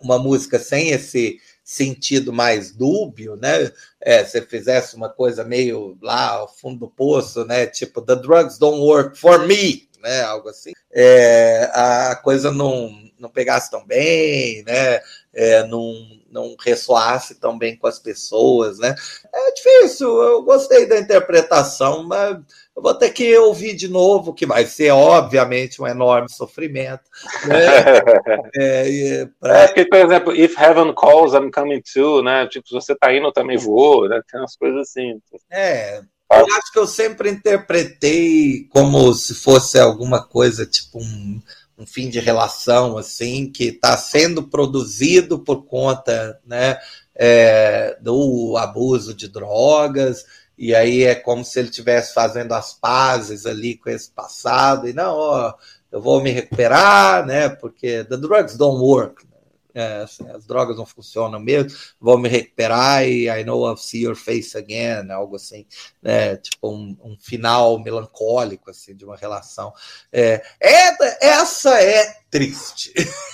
B: uma música sem esse sentido mais dúbio, né? É, se fizesse uma coisa meio lá ao fundo do poço, né? Tipo, the drugs don't work for me, né? Algo assim. É, a coisa não, não pegasse tão bem, né? É, não, não ressoasse tão bem com as pessoas, né? É difícil, eu gostei da interpretação, mas eu vou ter que ouvir de novo, que vai ser, obviamente, um enorme sofrimento. Né?
A: é, pra... é, porque, por exemplo, If Heaven Calls, I'm Coming Too, né? Tipo, se você tá indo, eu também vou, né? Tem umas coisas assim.
B: É, eu acho que eu sempre interpretei como se fosse alguma coisa, tipo um, um fim de relação, assim, que está sendo produzido por conta, né? É, do abuso de drogas, e aí é como se ele estivesse fazendo as pazes ali com esse passado, e não, ó, eu vou me recuperar, né? Porque the drugs don't work. Né? É, assim, as drogas não funcionam mesmo, vou me recuperar e I know I'll see your face again, algo assim, né? Tipo um, um final melancólico assim de uma relação. É, é, essa é triste.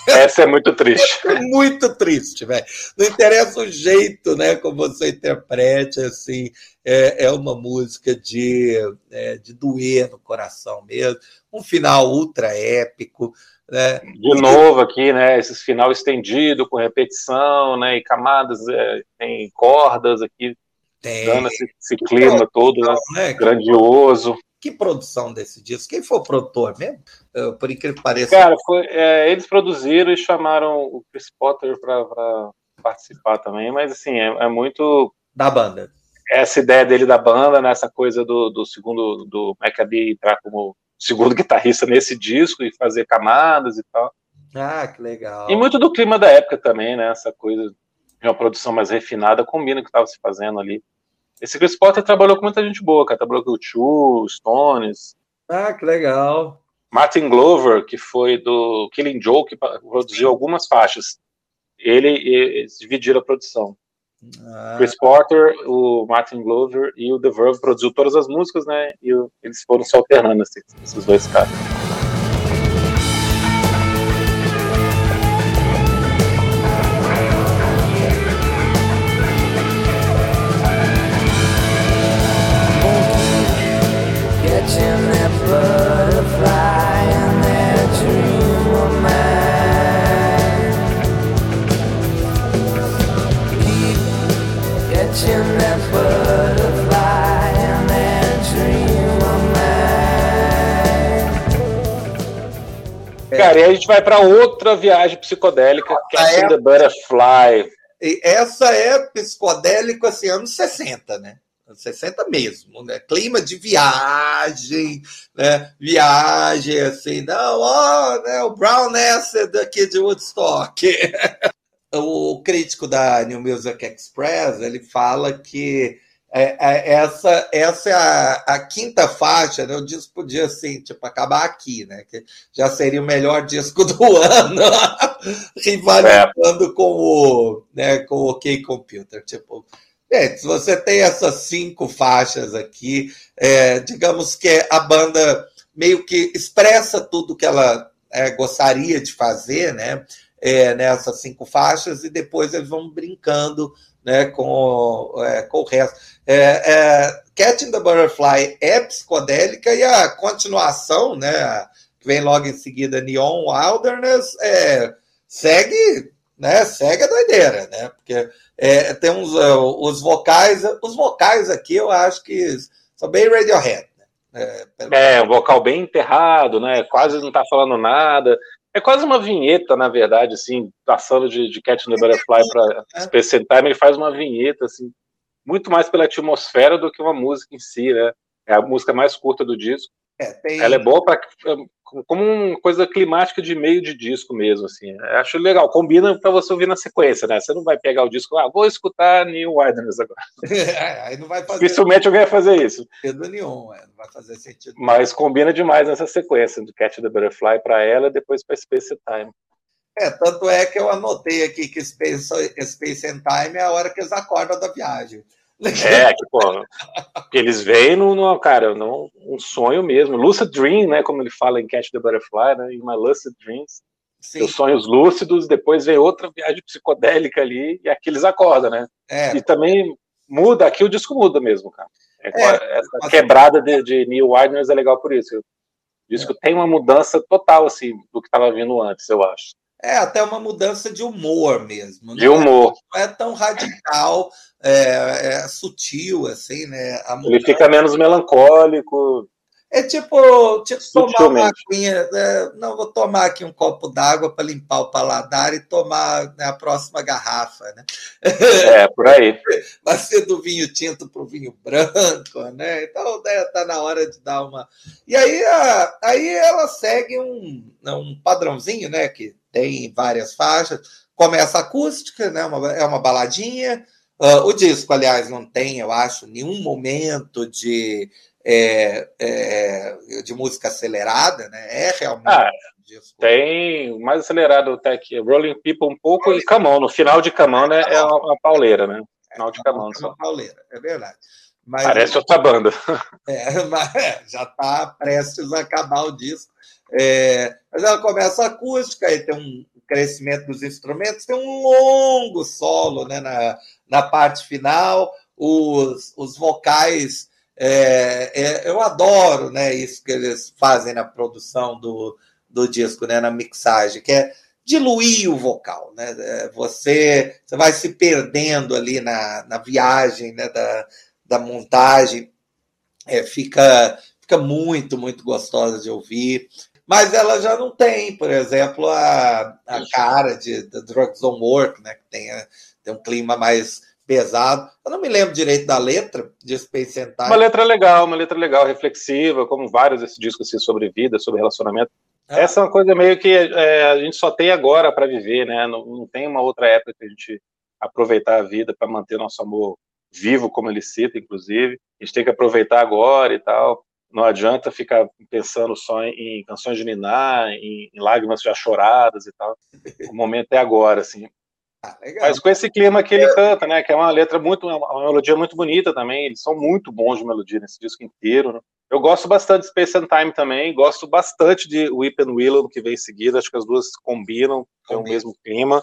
A: Essa é muito triste.
B: É muito triste, velho. Não interessa o jeito, né, como você interprete, assim, é, é uma música de, é, de doer no coração mesmo. Um final ultra épico. Né?
A: De novo aqui, né? Esse final estendido, com repetição, né? E camadas, é, tem cordas aqui, tem. dando esse, esse clima todo, né? né? Grandioso.
B: Que produção desse disco? Quem foi o produtor mesmo? Por incrível que pareça.
A: Cara, foi, é, eles produziram e chamaram o Chris Potter para participar também, mas assim, é, é muito.
B: Da banda
A: essa ideia dele da banda, né, essa coisa do, do segundo, do Maccabi entrar como segundo guitarrista nesse disco e fazer camadas e tal.
B: Ah, que legal.
A: E muito do clima da época também, né, essa coisa de uma produção mais refinada combina com o que estava se fazendo ali. Esse Chris Potter trabalhou com muita gente boa, cara. Trabalhou com o Chu, Stones.
B: Ah, que legal.
A: Martin Glover, que foi do Killing Joke, que produziu algumas faixas. Ele, eles dividiram a produção. Ah. Chris Porter, o Martin Glover e o The Verve produziu todas as músicas, né? E eles foram se alternando, assim, esses dois caras. Cara, e aí a gente vai para outra viagem psicodélica, que é é... the Butterfly.
B: E essa é psicodélico, assim, anos 60, né? Anos 60 mesmo, né? Clima de viagem, né? Viagem, assim, não, ó, né? o Brown Acid aqui de Woodstock. o crítico da New Music Express, ele fala que é, é, essa, essa é a, a, quinta faixa, né? O disco podia, assim, tipo, acabar aqui, né? Que já seria o melhor disco do ano, rivalizando é. com o, né, com o OK Computer. Tipo, gente, se você tem essas cinco faixas aqui, é, digamos que a banda meio que expressa tudo que ela é, gostaria de fazer, né? É, nessas cinco faixas e depois eles vão brincando né, com, é, com o resto. É, é, Catching the Butterfly é psicodélica e a continuação, né, que vem logo em seguida, Neon Wilderness, é, segue, né, segue a doideira, né, porque é, tem uns, uh, os vocais, os vocais aqui eu acho que são bem Radiohead.
A: Né, é, um vocal bem enterrado, né, quase não está falando nada, é quase uma vinheta, na verdade, assim, passando de, de Cat the Butterfly para. Space Time, ele faz uma vinheta, assim, muito mais pela atmosfera do que uma música em si, né? É a música mais curta do disco. É, tem... Ela é boa para como uma coisa climática de meio de disco mesmo, assim. Acho legal, combina para você ouvir na sequência, né? Você não vai pegar o disco, ah, vou escutar New Wilderness agora. É, aí não vai fazer. Dificilmente alguém vai fazer isso.
B: Nenhum, é, não vai fazer sentido.
A: Mas combina demais nessa sequência do Catch the Butterfly para ela e depois para Space Time.
B: É, tanto é que eu anotei aqui que Space, Space and Time é a hora que eles acordam da viagem.
A: É, que, pô, eles veem no, no cara, no, um sonho mesmo. Lucid Dream, né, como ele fala em Catch the Butterfly, né, em My Lucid Dreams. Sim. Os sonhos lúcidos, depois vem outra viagem psicodélica ali, e aqui eles acordam, né? É. E também muda, aqui o disco muda mesmo, cara. É, é, essa quebrada de, de Neil Widners é legal por isso. O disco é. tem uma mudança total, assim, do que estava vindo antes, eu acho.
B: É até uma mudança de humor mesmo.
A: De humor.
B: Não é tão radical, é, é sutil, assim, né?
A: Ele fica menos melancólico.
B: É tipo, tipo tomar uma aguinha, né? não vou tomar aqui um copo d'água para limpar o paladar e tomar né, a próxima garrafa, né?
A: É, por aí.
B: Vai ser do vinho tinto para o vinho branco, né? Então né, tá na hora de dar uma. E aí, a, aí ela segue um, um padrãozinho, né? Que tem várias faixas. Começa acústica, né? Uma, é uma baladinha. Uh, o disco, aliás, não tem, eu acho, nenhum momento de é, é, de música acelerada, né? É realmente. Ah,
A: tem mais acelerado até que Rolling People um pouco e Camão. No final de Camão né, é uma, uma pauleira, né? final de Camão. É
B: uma pauleira, é verdade.
A: Mas, Parece outra banda.
B: É, mas é, já está prestes a acabar o disco. É, mas ela começa acústica, aí tem um crescimento dos instrumentos, tem um longo solo né, na, na parte final, os, os vocais é, é, eu adoro né, isso que eles fazem na produção do, do disco, né, na mixagem, que é diluir o vocal. Né? É, você, você vai se perdendo ali na, na viagem né, da, da montagem, é, fica, fica muito, muito gostosa de ouvir. Mas ela já não tem, por exemplo, a, a cara de The Drugs Don't Work, né, que tem, tem um clima mais pesado. Eu não me lembro direito da letra de Space and Time.
A: Uma letra legal, uma letra legal, reflexiva, como vários desses discos assim, sobre vida, sobre relacionamento. Ah. Essa é uma coisa meio que é, a gente só tem agora para viver, né? Não, não, tem uma outra época que a gente aproveitar a vida para manter nosso amor vivo, como ele cita, inclusive. A gente tem que aproveitar agora e tal. Não adianta ficar pensando só em, em canções de Niná, em, em lágrimas já choradas e tal. O momento é agora, assim. Ah, Mas com esse clima que ele canta, né? Que é uma letra muito, uma melodia muito bonita também. Eles são muito bons de melodia nesse disco inteiro. Né? Eu gosto bastante de Space and Time também. Gosto bastante de Whip and Willow que vem em seguida. Acho que as duas combinam, tem o mesmo clima.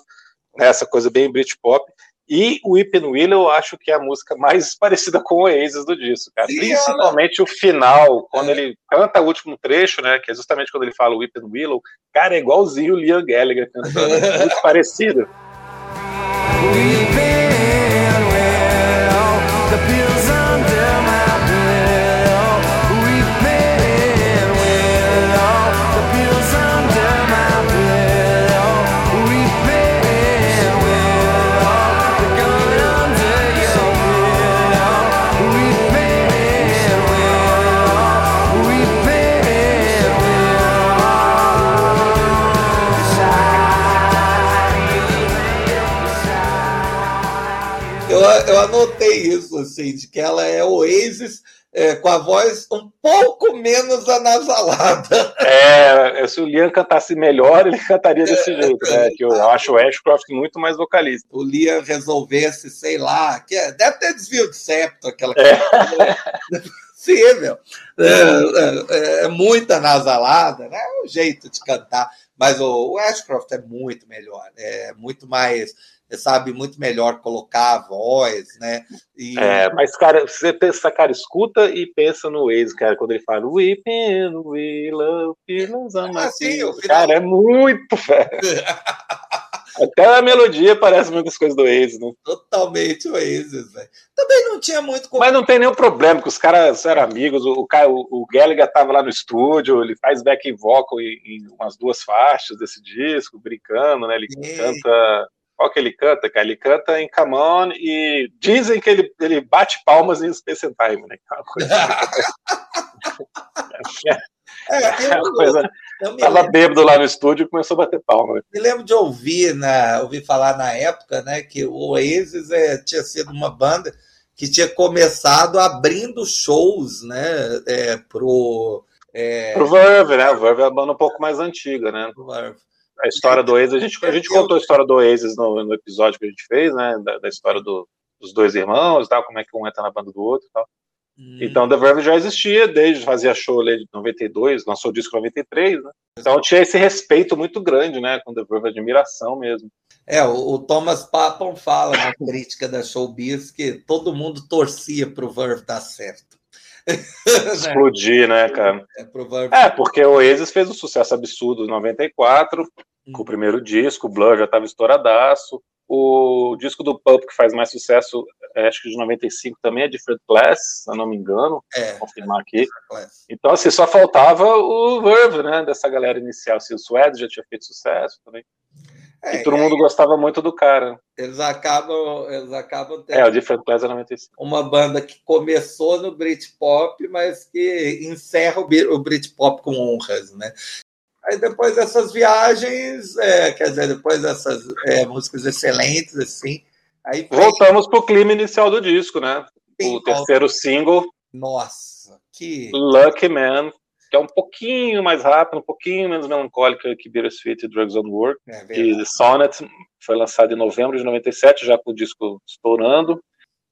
A: Né? Essa coisa bem Britpop. E o Whip and Willow eu acho que é a música mais parecida com o Oasis do disco, cara. Sim, Principalmente o final, quando é. ele canta o último trecho, né? Que é justamente quando ele fala Whip and Willow. Cara, é igualzinho o Liam Gallagher cantando. É muito parecido.
B: Assim, de que ela é Oasis é, com a voz um pouco menos anasalada.
A: É, se o Liam cantasse melhor, ele cantaria desse é, jeito, né? Que eu acho o Ashcroft muito mais vocalista.
B: O Liam resolvesse, sei lá, que é, deve ter desvio de septo, aquela é. coisa. impossível. É, é, é, muita nasalada, né? É o jeito de cantar. Mas o, o Ashcroft é muito melhor, é muito mais sabe muito melhor colocar a voz, né?
A: E... É, mas, cara, você pensa, cara, escuta e pensa no Waze, cara, quando ele fala We pen, we love, feelings ah, sim, Cara, é muito, velho. Até a melodia parece muitas coisas do Oasis, né?
B: Totalmente o Oasis, velho. Também não tinha muito
A: como... Mas não tem nenhum problema, que os caras eram amigos, o, o, o Gallagher tava lá no estúdio, ele faz back vocal em, em umas duas faixas desse disco, brincando, né? Ele Ei. canta qual que ele canta, cara? Ele canta em Come On e dizem que ele, ele bate palmas em Space and Time, né? É uma coisa... é, uma coisa... eu Tava lembro... bêbado lá no estúdio e começou a bater palma. Né?
B: Me lembro de ouvir, na, ouvir falar na época, né, que o Oasis é, tinha sido uma banda que tinha começado abrindo shows, né, é, pro... É...
A: Pro Verve, né? O Verve é uma banda um pouco mais antiga, né? Pro Verve a história do Oasis, a gente, a gente contou a história do Oasis no, no episódio que a gente fez, né, da, da história do, dos dois irmãos, tal, como é que um entra na banda do outro e tal. Hum. Então, The Verve já existia desde fazia show ali de 92, lançou o disco em 93, né? Então tinha esse respeito muito grande, né, com The Verve, admiração mesmo.
B: É, o, o Thomas Papon fala na crítica da Showbiz que todo mundo torcia para o Verve dar certo.
A: Explodir, né, cara? É, é, porque o Oasis fez um sucesso absurdo em 94, com o primeiro disco, o Blur já estava estouradaço. O disco do Pulp que faz mais sucesso, é, acho que de 95 também é Different Class, se eu não me engano. É, vou confirmar aqui. Então, assim, só faltava o Verve, né, dessa galera inicial. Assim, o Suede já tinha feito sucesso também. É, e todo mundo gostava muito do cara.
B: Eles acabam, eles acabam
A: tendo. É, o Different é 95.
B: Uma banda que começou no Britpop, mas que encerra o Britpop com honras, né? Aí depois dessas viagens, é, quer dizer, depois dessas é, músicas excelentes, assim. Aí
A: Voltamos para o clima inicial do disco, né? Sim, o terceiro volta. single.
B: Nossa, que.
A: Lucky Man, que é um pouquinho mais rápido, um pouquinho menos melancólica que Bittersweet e Drugs on Work. É e Sonnet foi lançado em novembro de 97, já com o disco estourando.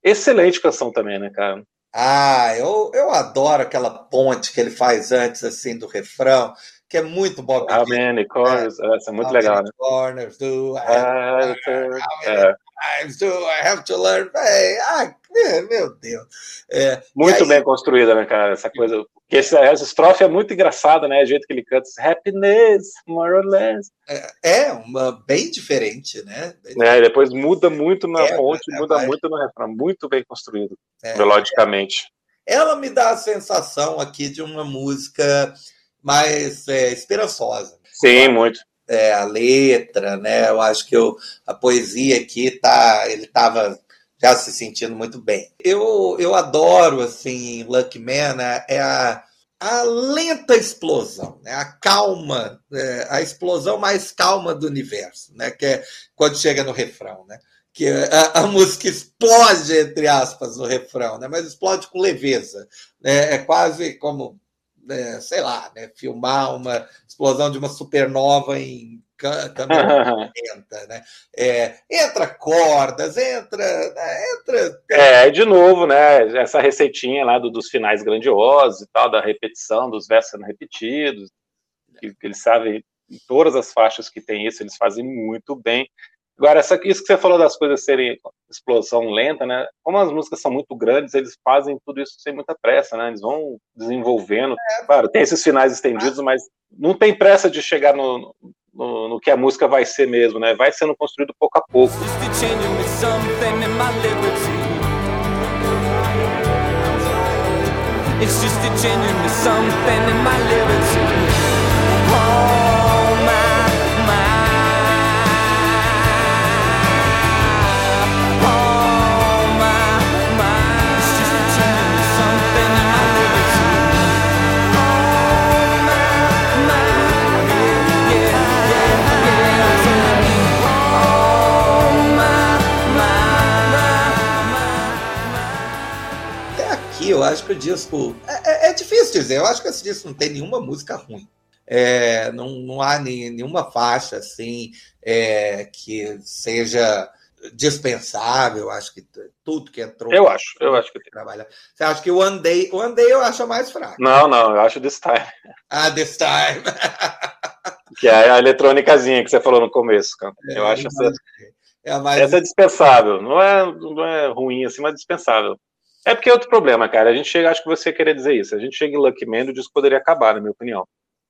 A: Excelente canção também, né, cara?
B: Ah, eu, eu adoro aquela ponte que ele faz antes, assim, do refrão que é muito Bob
A: How many corners? É, essa é muito legal, né?
B: corners do I have, uh, times do I have to learn? Hey, ah, meu Deus. É,
A: muito aí, bem construída, né, cara? Essa coisa. Porque essa, essa estrofe é muito engraçada, né? O jeito que ele canta. Happiness, more or less.
B: É, é uma bem diferente, né? Bem
A: é, depois muda muito na é, ponte, é, muda muito no refrão. Muito bem construído, é, melodicamente.
B: Ela me dá a sensação aqui de uma música mais é, esperançosa.
A: Sim, muito.
B: É, a letra, né? Eu acho que eu, a poesia aqui tá, ele estava já se sentindo muito bem. Eu, eu adoro assim, Lucky Man, né? é a, a lenta explosão, né? A calma, é, a explosão mais calma do universo, né? Que é quando chega no refrão, né? que a, a, música explode, entre aspas, no refrão, né? mas explode com leveza. Né? É quase como é, sei lá, né, filmar uma explosão de uma supernova em câmera lenta, né? É, entra cordas, entra, né, entra.
A: É, de novo, né? Essa receitinha lá do, dos finais grandiosos e tal, da repetição, dos versos sendo repetidos, que, que eles sabem em todas as faixas que tem isso, eles fazem muito bem. Agora, essa, isso que você falou das coisas serem explosão lenta, né? Como as músicas são muito grandes, eles fazem tudo isso sem muita pressa, né? Eles vão desenvolvendo. É. Claro, tem esses finais estendidos, mas não tem pressa de chegar no, no, no que a música vai ser mesmo, né? Vai sendo construído pouco a pouco. It's
B: eu acho que o disco. É, é, é, difícil dizer, eu acho que esse disco não tem nenhuma música ruim. É, não, não há nem, nenhuma faixa assim é, que seja dispensável, acho que tudo que entrou.
A: Eu acho, eu acho que tem.
B: Trabalha. Você acha que o One Day, One Day eu acho a mais fraco.
A: Não, não, eu acho This Time.
B: Ah, This Time.
A: que é a eletrônicazinha que você falou no começo, cara. É, eu acho essa, é mais... essa é dispensável. Não é, não é ruim assim, mas dispensável. É porque é outro problema, cara. A gente chega, acho que você queria dizer isso. A gente chega em Lucky Man, o disco poderia acabar, na minha opinião.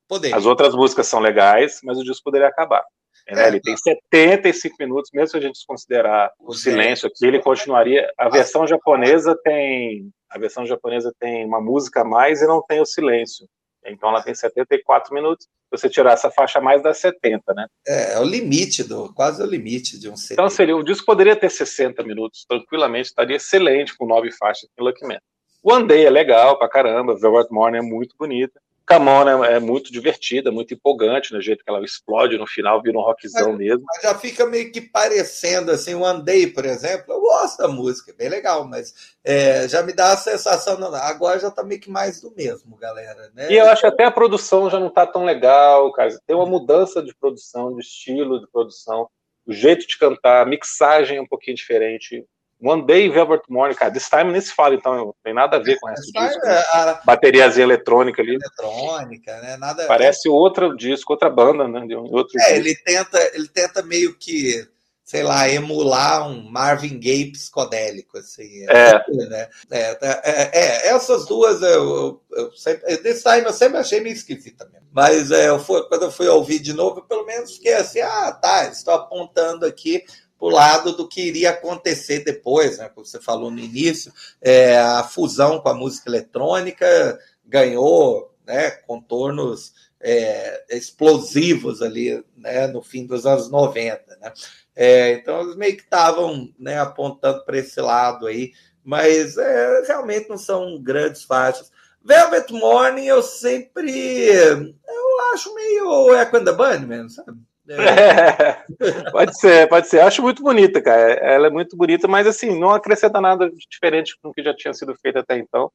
A: Poderia. As outras músicas são legais, mas o disco poderia acabar. Né? É, ele tem 75 minutos, mesmo se a gente desconsiderar o silêncio aqui, ele continuaria. A versão japonesa tem a versão japonesa tem uma música a mais e não tem o silêncio. Então ela tem 74 minutos. Se você tirar essa faixa mais dá 70, né?
B: É, é o limite do, quase o limite de um CD.
A: Então seria, o disco poderia ter 60 minutos, tranquilamente, estaria excelente com nove faixas em Lucky Man. One Day é legal pra caramba, Velvet Morning é muito bonita. Camona é muito divertida, muito empolgante, no jeito que ela explode no final, vira um rockzão
B: mas,
A: mesmo.
B: Mas já fica meio que parecendo, assim, One Day, por exemplo, eu gosto da música, é bem legal, mas é, já me dá a sensação, não, agora já tá meio que mais do mesmo, galera, né?
A: E eu acho que até a produção já não tá tão legal, cara, tem uma mudança de produção, de estilo de produção, o jeito de cantar, a mixagem é um pouquinho diferente, One Day Velvet Morning, cara, This Time nem se fala, então não tem nada a ver com disco. É a... Bateriazinha eletrônica ali.
B: Eletrônica, né? Nada
A: Parece outro disco, outra banda, né? De outro
B: é, ele tenta, ele tenta meio que, sei lá, emular um Marvin Gaye psicodélico, assim.
A: É.
B: Né? É, é, é, essas duas eu, eu sempre. This Time eu sempre achei meio esquisita mesmo. Mas é, eu fui, quando eu fui ouvir de novo, eu pelo menos fiquei assim, ah, tá, estou apontando aqui para o lado do que iria acontecer depois, né? Como você falou no início, é, a fusão com a música eletrônica ganhou né, contornos é, explosivos ali né, no fim dos anos 90. Né? É, então, eles meio que estavam né, apontando para esse lado aí, mas é, realmente não são grandes faixas. Velvet Morning eu sempre eu acho meio Echo and the Bunnymen, sabe? É.
A: pode ser, pode ser. Acho muito bonita, cara. Ela é muito bonita, mas assim, não acrescenta nada diferente com o que já tinha sido feito até então.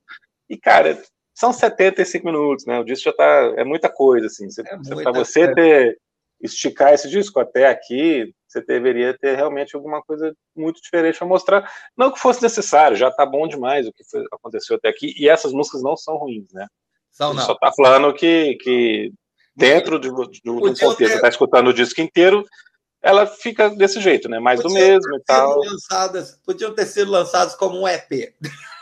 A: E, cara, são 75 minutos, né? O disco já tá. É muita coisa, assim. Você, é para você coisa. ter esticar esse disco até aqui, você deveria ter realmente alguma coisa muito diferente para mostrar. Não que fosse necessário, já tá bom demais o que foi, aconteceu até aqui. E essas músicas não são ruins, né? São, não. Só tá falando que, que dentro do, do, do contexto, ter... está escutando o disco inteiro, ela fica desse jeito, né? Mais Podiam do mesmo e tal.
B: Lançadas, podiam ter sido lançados como um EP.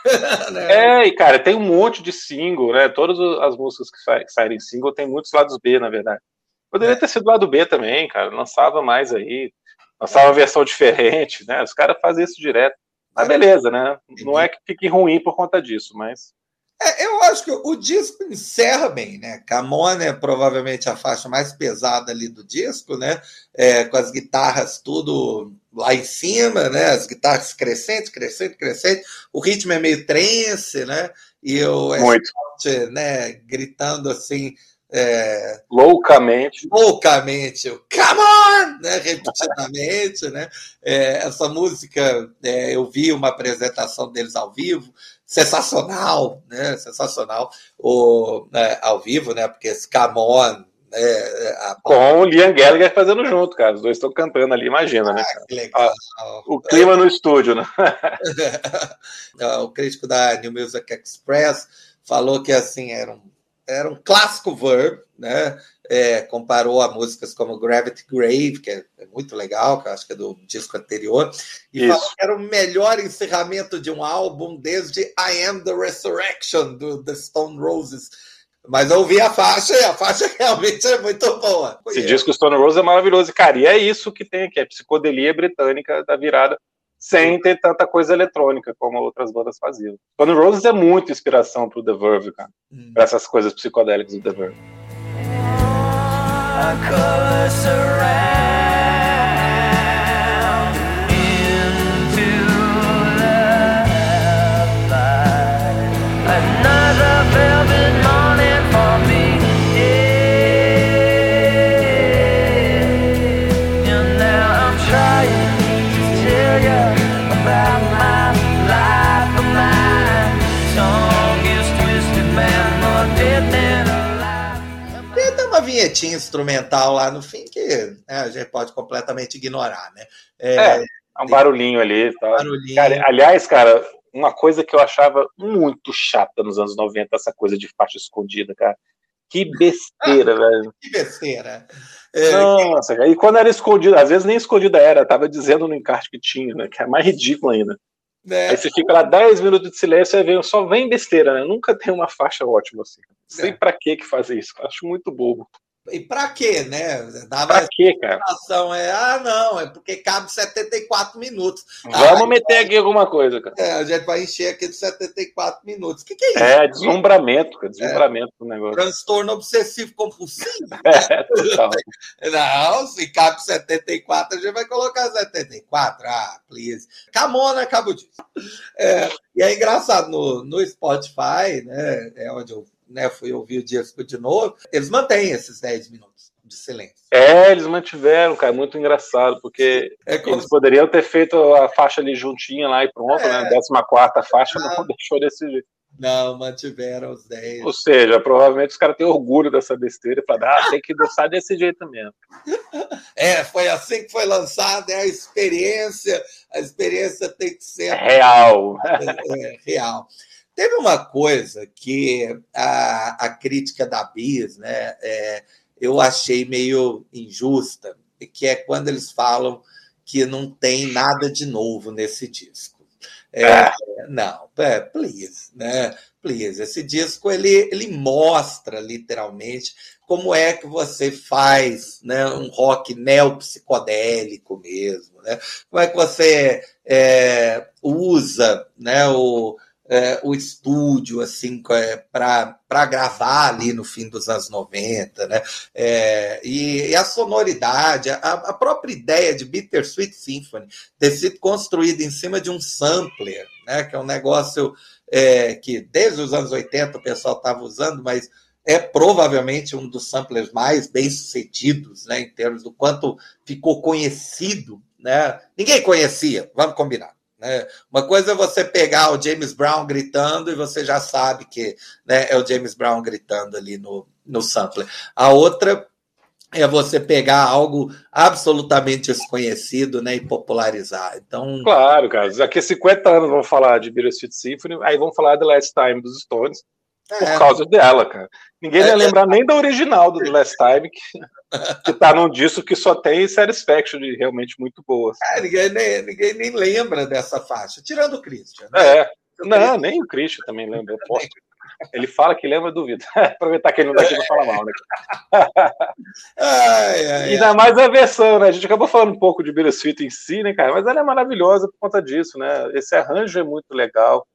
A: né? É, e cara, tem um monte de single, né? Todas as músicas que, sa saírem single tem muitos lados B, na verdade. Poderia é. ter sido lado B também, cara. Lançava mais aí. Lançava uma versão diferente, né? Os caras fazem isso direto. Mas beleza, né? Não é que fique ruim por conta disso, mas.
B: É, eu acho que o disco encerra bem, né? Camona é provavelmente a faixa mais pesada ali do disco, né? É, com as guitarras tudo lá em cima, né? As guitarras crescentes, crescente, crescente. O ritmo é meio trance, né? E o
A: Muito.
B: né? Gritando assim. É,
A: loucamente.
B: Loucamente, come on! Né, repetidamente, né? É, essa música, é, eu vi uma apresentação deles ao vivo, sensacional, né? Sensacional. O, né, ao vivo, né? Porque esse Come On, né,
A: a... Com o Liam Gallagher fazendo junto, cara. Os dois estão cantando ali, imagina, né, ah, né?
B: Que legal.
A: O clima no estúdio, né?
B: o crítico da New Music Express falou que assim era um, era um clássico verb, né? é, comparou a músicas como Gravity Grave, que é, é, muito legal, que eu acho que é do disco anterior, e Isso. falou que era o melhor encerramento de um álbum desde I Am the Resurrection, do The Stone Roses. Mas eu ouvi a faixa e a faixa realmente é muito boa.
A: Esse disco Stone Roses é maravilhoso, cara, e é isso que tem aqui, é a psicodelia britânica da virada sem ter tanta coisa eletrônica como outras bandas faziam. Stone Roses é muita inspiração para o The Verve, cara, hum. para essas coisas psicodélicas do The Verve.
B: Vinhetinha instrumental lá no fim que né, a gente pode completamente ignorar, né?
A: É, é um barulhinho ali. Tá.
B: Barulhinho.
A: Cara, aliás, cara, uma coisa que eu achava muito chata nos anos 90, essa coisa de faixa escondida, cara. Que besteira, velho.
B: Que besteira. É,
A: Nossa, cara. E quando era escondida, às vezes nem escondida era, tava dizendo no encarte que tinha, né? Que é mais ridículo ainda.
B: né?
A: Aí você fica lá 10 minutos de silêncio e vem, só vem besteira, né? Nunca tem uma faixa ótima assim. Não sei
B: É.
A: pra que que fazer isso. eu Acho muito bobo.
B: E pra quê, né? Dava
A: Pra quê, cara?
B: é, ah, não, é porque cabe 74 minutos.
A: Vamos
B: Ah,
A: meter aqui alguma coisa, cara.
B: É, a gente vai encher aqui de 74 minutos. O que, que é isso?
A: É, deslumbramento, cara. Deslumbramento do negócio.
B: Transtorno obsessivo compulsivo?
A: É, total.
B: Não, se cabe 74, a gente vai colocar 74. Ah, please. Camona, acabo disso. É, e é engraçado, no, no Spotify, né, é onde eu né, fui ouvir o disco de novo, eles mantêm esses 10 minutos de silêncio.
A: É, eles mantiveram, cara. Muito engraçado, porque
B: É como
A: eles poderiam ter feito a faixa ali juntinha lá e pronto,
B: É.
A: né? 14 faixa,
B: Ah.
A: não deixou desse jeito.
B: Não, mantiveram os 10.
A: Ou seja, provavelmente os caras têm orgulho dessa besteira e falam, ah, tem que deixar desse jeito mesmo.
B: É, foi assim que foi lançado, é a experiência, a experiência tem que ser
A: É real.
B: é, real. Teve uma coisa que a, a crítica da Bis, né, é, eu achei meio injusta, que é quando eles falam que não tem nada de novo nesse disco. É,
A: Ah.
B: Não, é, please, né? Please. Esse disco ele, ele mostra literalmente como é que você faz né, um rock neopsicodélico mesmo, né? Como é que você é, usa né, o, é, o estúdio assim para gravar ali no fim dos anos 90, né? É, e, e, a sonoridade, a, a, própria ideia de Bittersweet Symphony ter sido construída em cima de um sampler, né? Que é um negócio é, que desde os anos 80 o pessoal estava usando, mas é provavelmente um dos samplers mais bem sucedidos, né? Em termos do quanto ficou conhecido, né? Ninguém conhecia, vamos combinar. Né? Uma coisa é você pegar o James Brown gritando e você já sabe que né, é o James Brown gritando ali no, no sampler. A outra é você pegar algo absolutamente desconhecido né, e popularizar. Então,
A: claro, cara. Daqui a 50 anos vamos falar de Bittersweet Symphony, aí vamos falar The Last Time dos Stones, por é. causa dela, cara. Ninguém é. vai lembrar nem da original do Last Time, que, que tá num disco que só tem Satisfaction, de realmente muito boa.
B: É, ninguém, nem, ninguém nem lembra dessa faixa, tirando o Christian. Né?
A: É. Não, nem o Christian também lembra. Ele fala que lembra, duvido. Aproveitar que ele não tá aqui pra falar mal, né?
B: ai, ai,
A: Ainda mais a versão, né? A gente acabou falando um pouco de Bittersweet em si, né, cara? Mas ela é maravilhosa por conta disso, né? Esse arranjo é muito legal.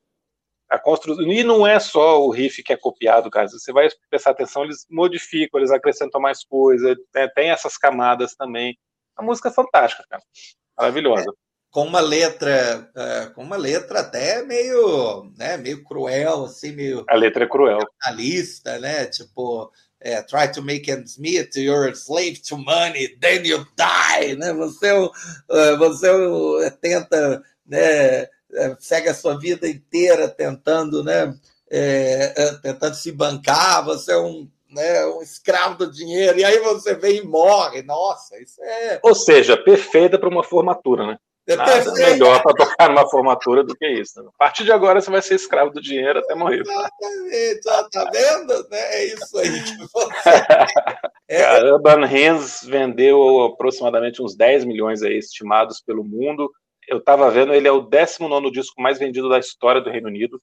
A: A construção. E não é só o riff que é copiado, cara. Se você vai prestar atenção, eles modificam, eles acrescentam mais coisa, né? tem essas camadas também. A música é fantástica, cara. Maravilhosa. É
B: com uma letra, uh, com uma letra até meio, né, meio cruel, assim, meio.
A: A letra é cruel.
B: Capitalista, né? Tipo, é, try to make ends meet, you're a slave to money, then you die, né? Você, uh, você tenta, né? Segue a sua vida inteira tentando, né? É, tentando se bancar, você é um né, um escravo do dinheiro, e aí você vem e morre. Nossa, isso é.
A: Ou seja, perfeita para uma formatura, né?
B: É
A: Nada melhor para tocar numa formatura do que isso. Né? A partir de agora você vai ser escravo do dinheiro até morrer.
B: Exatamente, tá vendo? É isso aí que você.
A: é. Urban Hands vendeu aproximadamente uns 10 milhões aí, estimados pelo mundo. Eu estava vendo, ele é o 19 disco mais vendido da história do Reino Unido.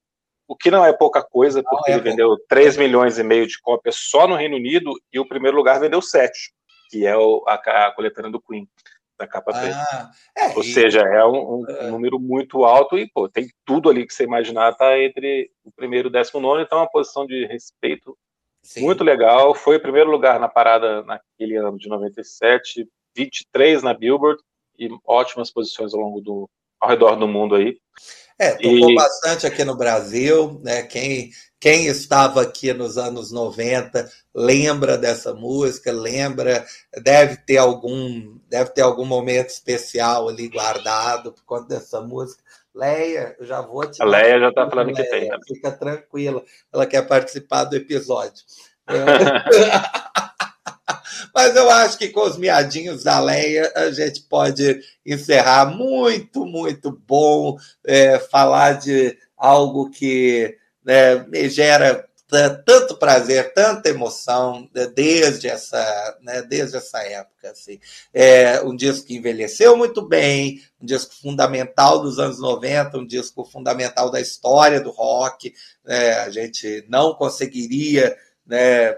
A: O que não é pouca coisa, porque é ele vendeu pouco. 3 milhões e meio de cópias só no Reino Unido e o primeiro lugar vendeu 7, que é o, a, a coletânea do Queen, da capa. Ah, é, Ou e... seja, é um, um é. número muito alto e pô, tem tudo ali que você imaginar, tá entre o primeiro e o décimo nono, então é uma posição de respeito Sim. muito legal. Foi o primeiro lugar na parada naquele ano de 97, 23 na Billboard e ótimas posições ao longo do ao redor do mundo aí.
B: É, tocou e... bastante aqui no Brasil, né? Quem, quem estava aqui nos anos 90 lembra dessa música, lembra, deve ter algum, deve ter algum momento especial ali guardado por conta dessa música. Leia, eu já vou te.
A: A Leia já está falando Leia, que tem. Né?
B: Fica tranquila, ela quer participar do episódio. Mas eu acho que com os miadinhos da Leia a gente pode encerrar. Muito, muito bom é, falar de algo que né, me gera tanto prazer, tanta emoção né, desde essa, né, desde essa época. Assim. É um disco que envelheceu muito bem, um disco fundamental dos anos 90, um disco fundamental da história do rock. Né, a gente não conseguiria né,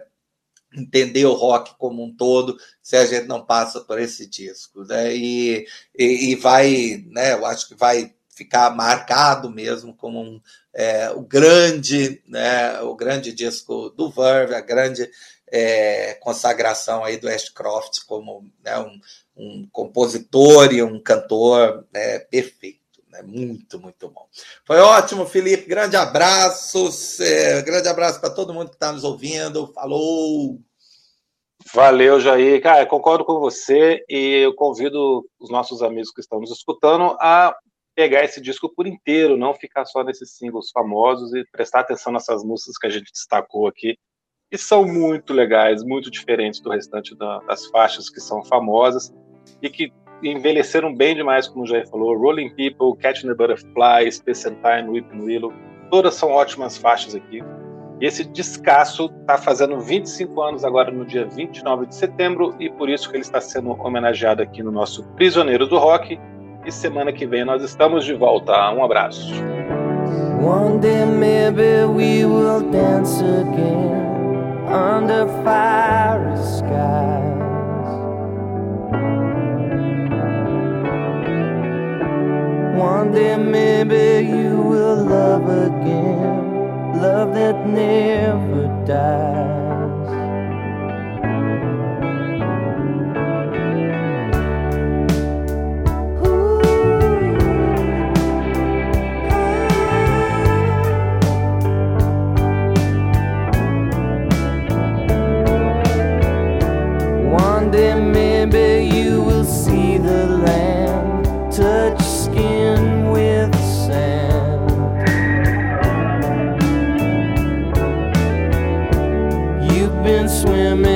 B: entender o rock como um todo se a gente não passa por esse disco. Né? E, e, e vai, né, eu acho que vai ficar marcado mesmo como um, é, o grande, né, o grande disco do Verve, a grande é, consagração aí do Ashcroft como né, um, um, compositor e um cantor né, perfeito. Né, muito, muito bom. Foi ótimo, Felipe. Grande abraço. É, grande abraço para todo mundo que está nos ouvindo. Falou!
A: Valeu, Jair. Cara, concordo com você e eu convido os nossos amigos que estão nos escutando a pegar esse disco por inteiro, não ficar só nesses singles famosos e prestar atenção nessas músicas que a gente destacou aqui, que são muito legais, muito diferentes do restante da, das faixas que são famosas e que envelheceram bem demais, como o Jair falou. Rolling People, Catching the Butterfly, Space and Time, Weeping Willow, todas são ótimas faixas aqui. E esse descasso está fazendo 25 anos agora no dia 29 de setembro e por isso que ele está sendo homenageado aqui no nosso Prisioneiro do Rock e semana que vem nós estamos de volta. Um abraço. One day maybe we will dance again under fiery skies. One day maybe you will love again, love that never
C: dies. Ooh. One day maybe you will see the land, touch Swimming.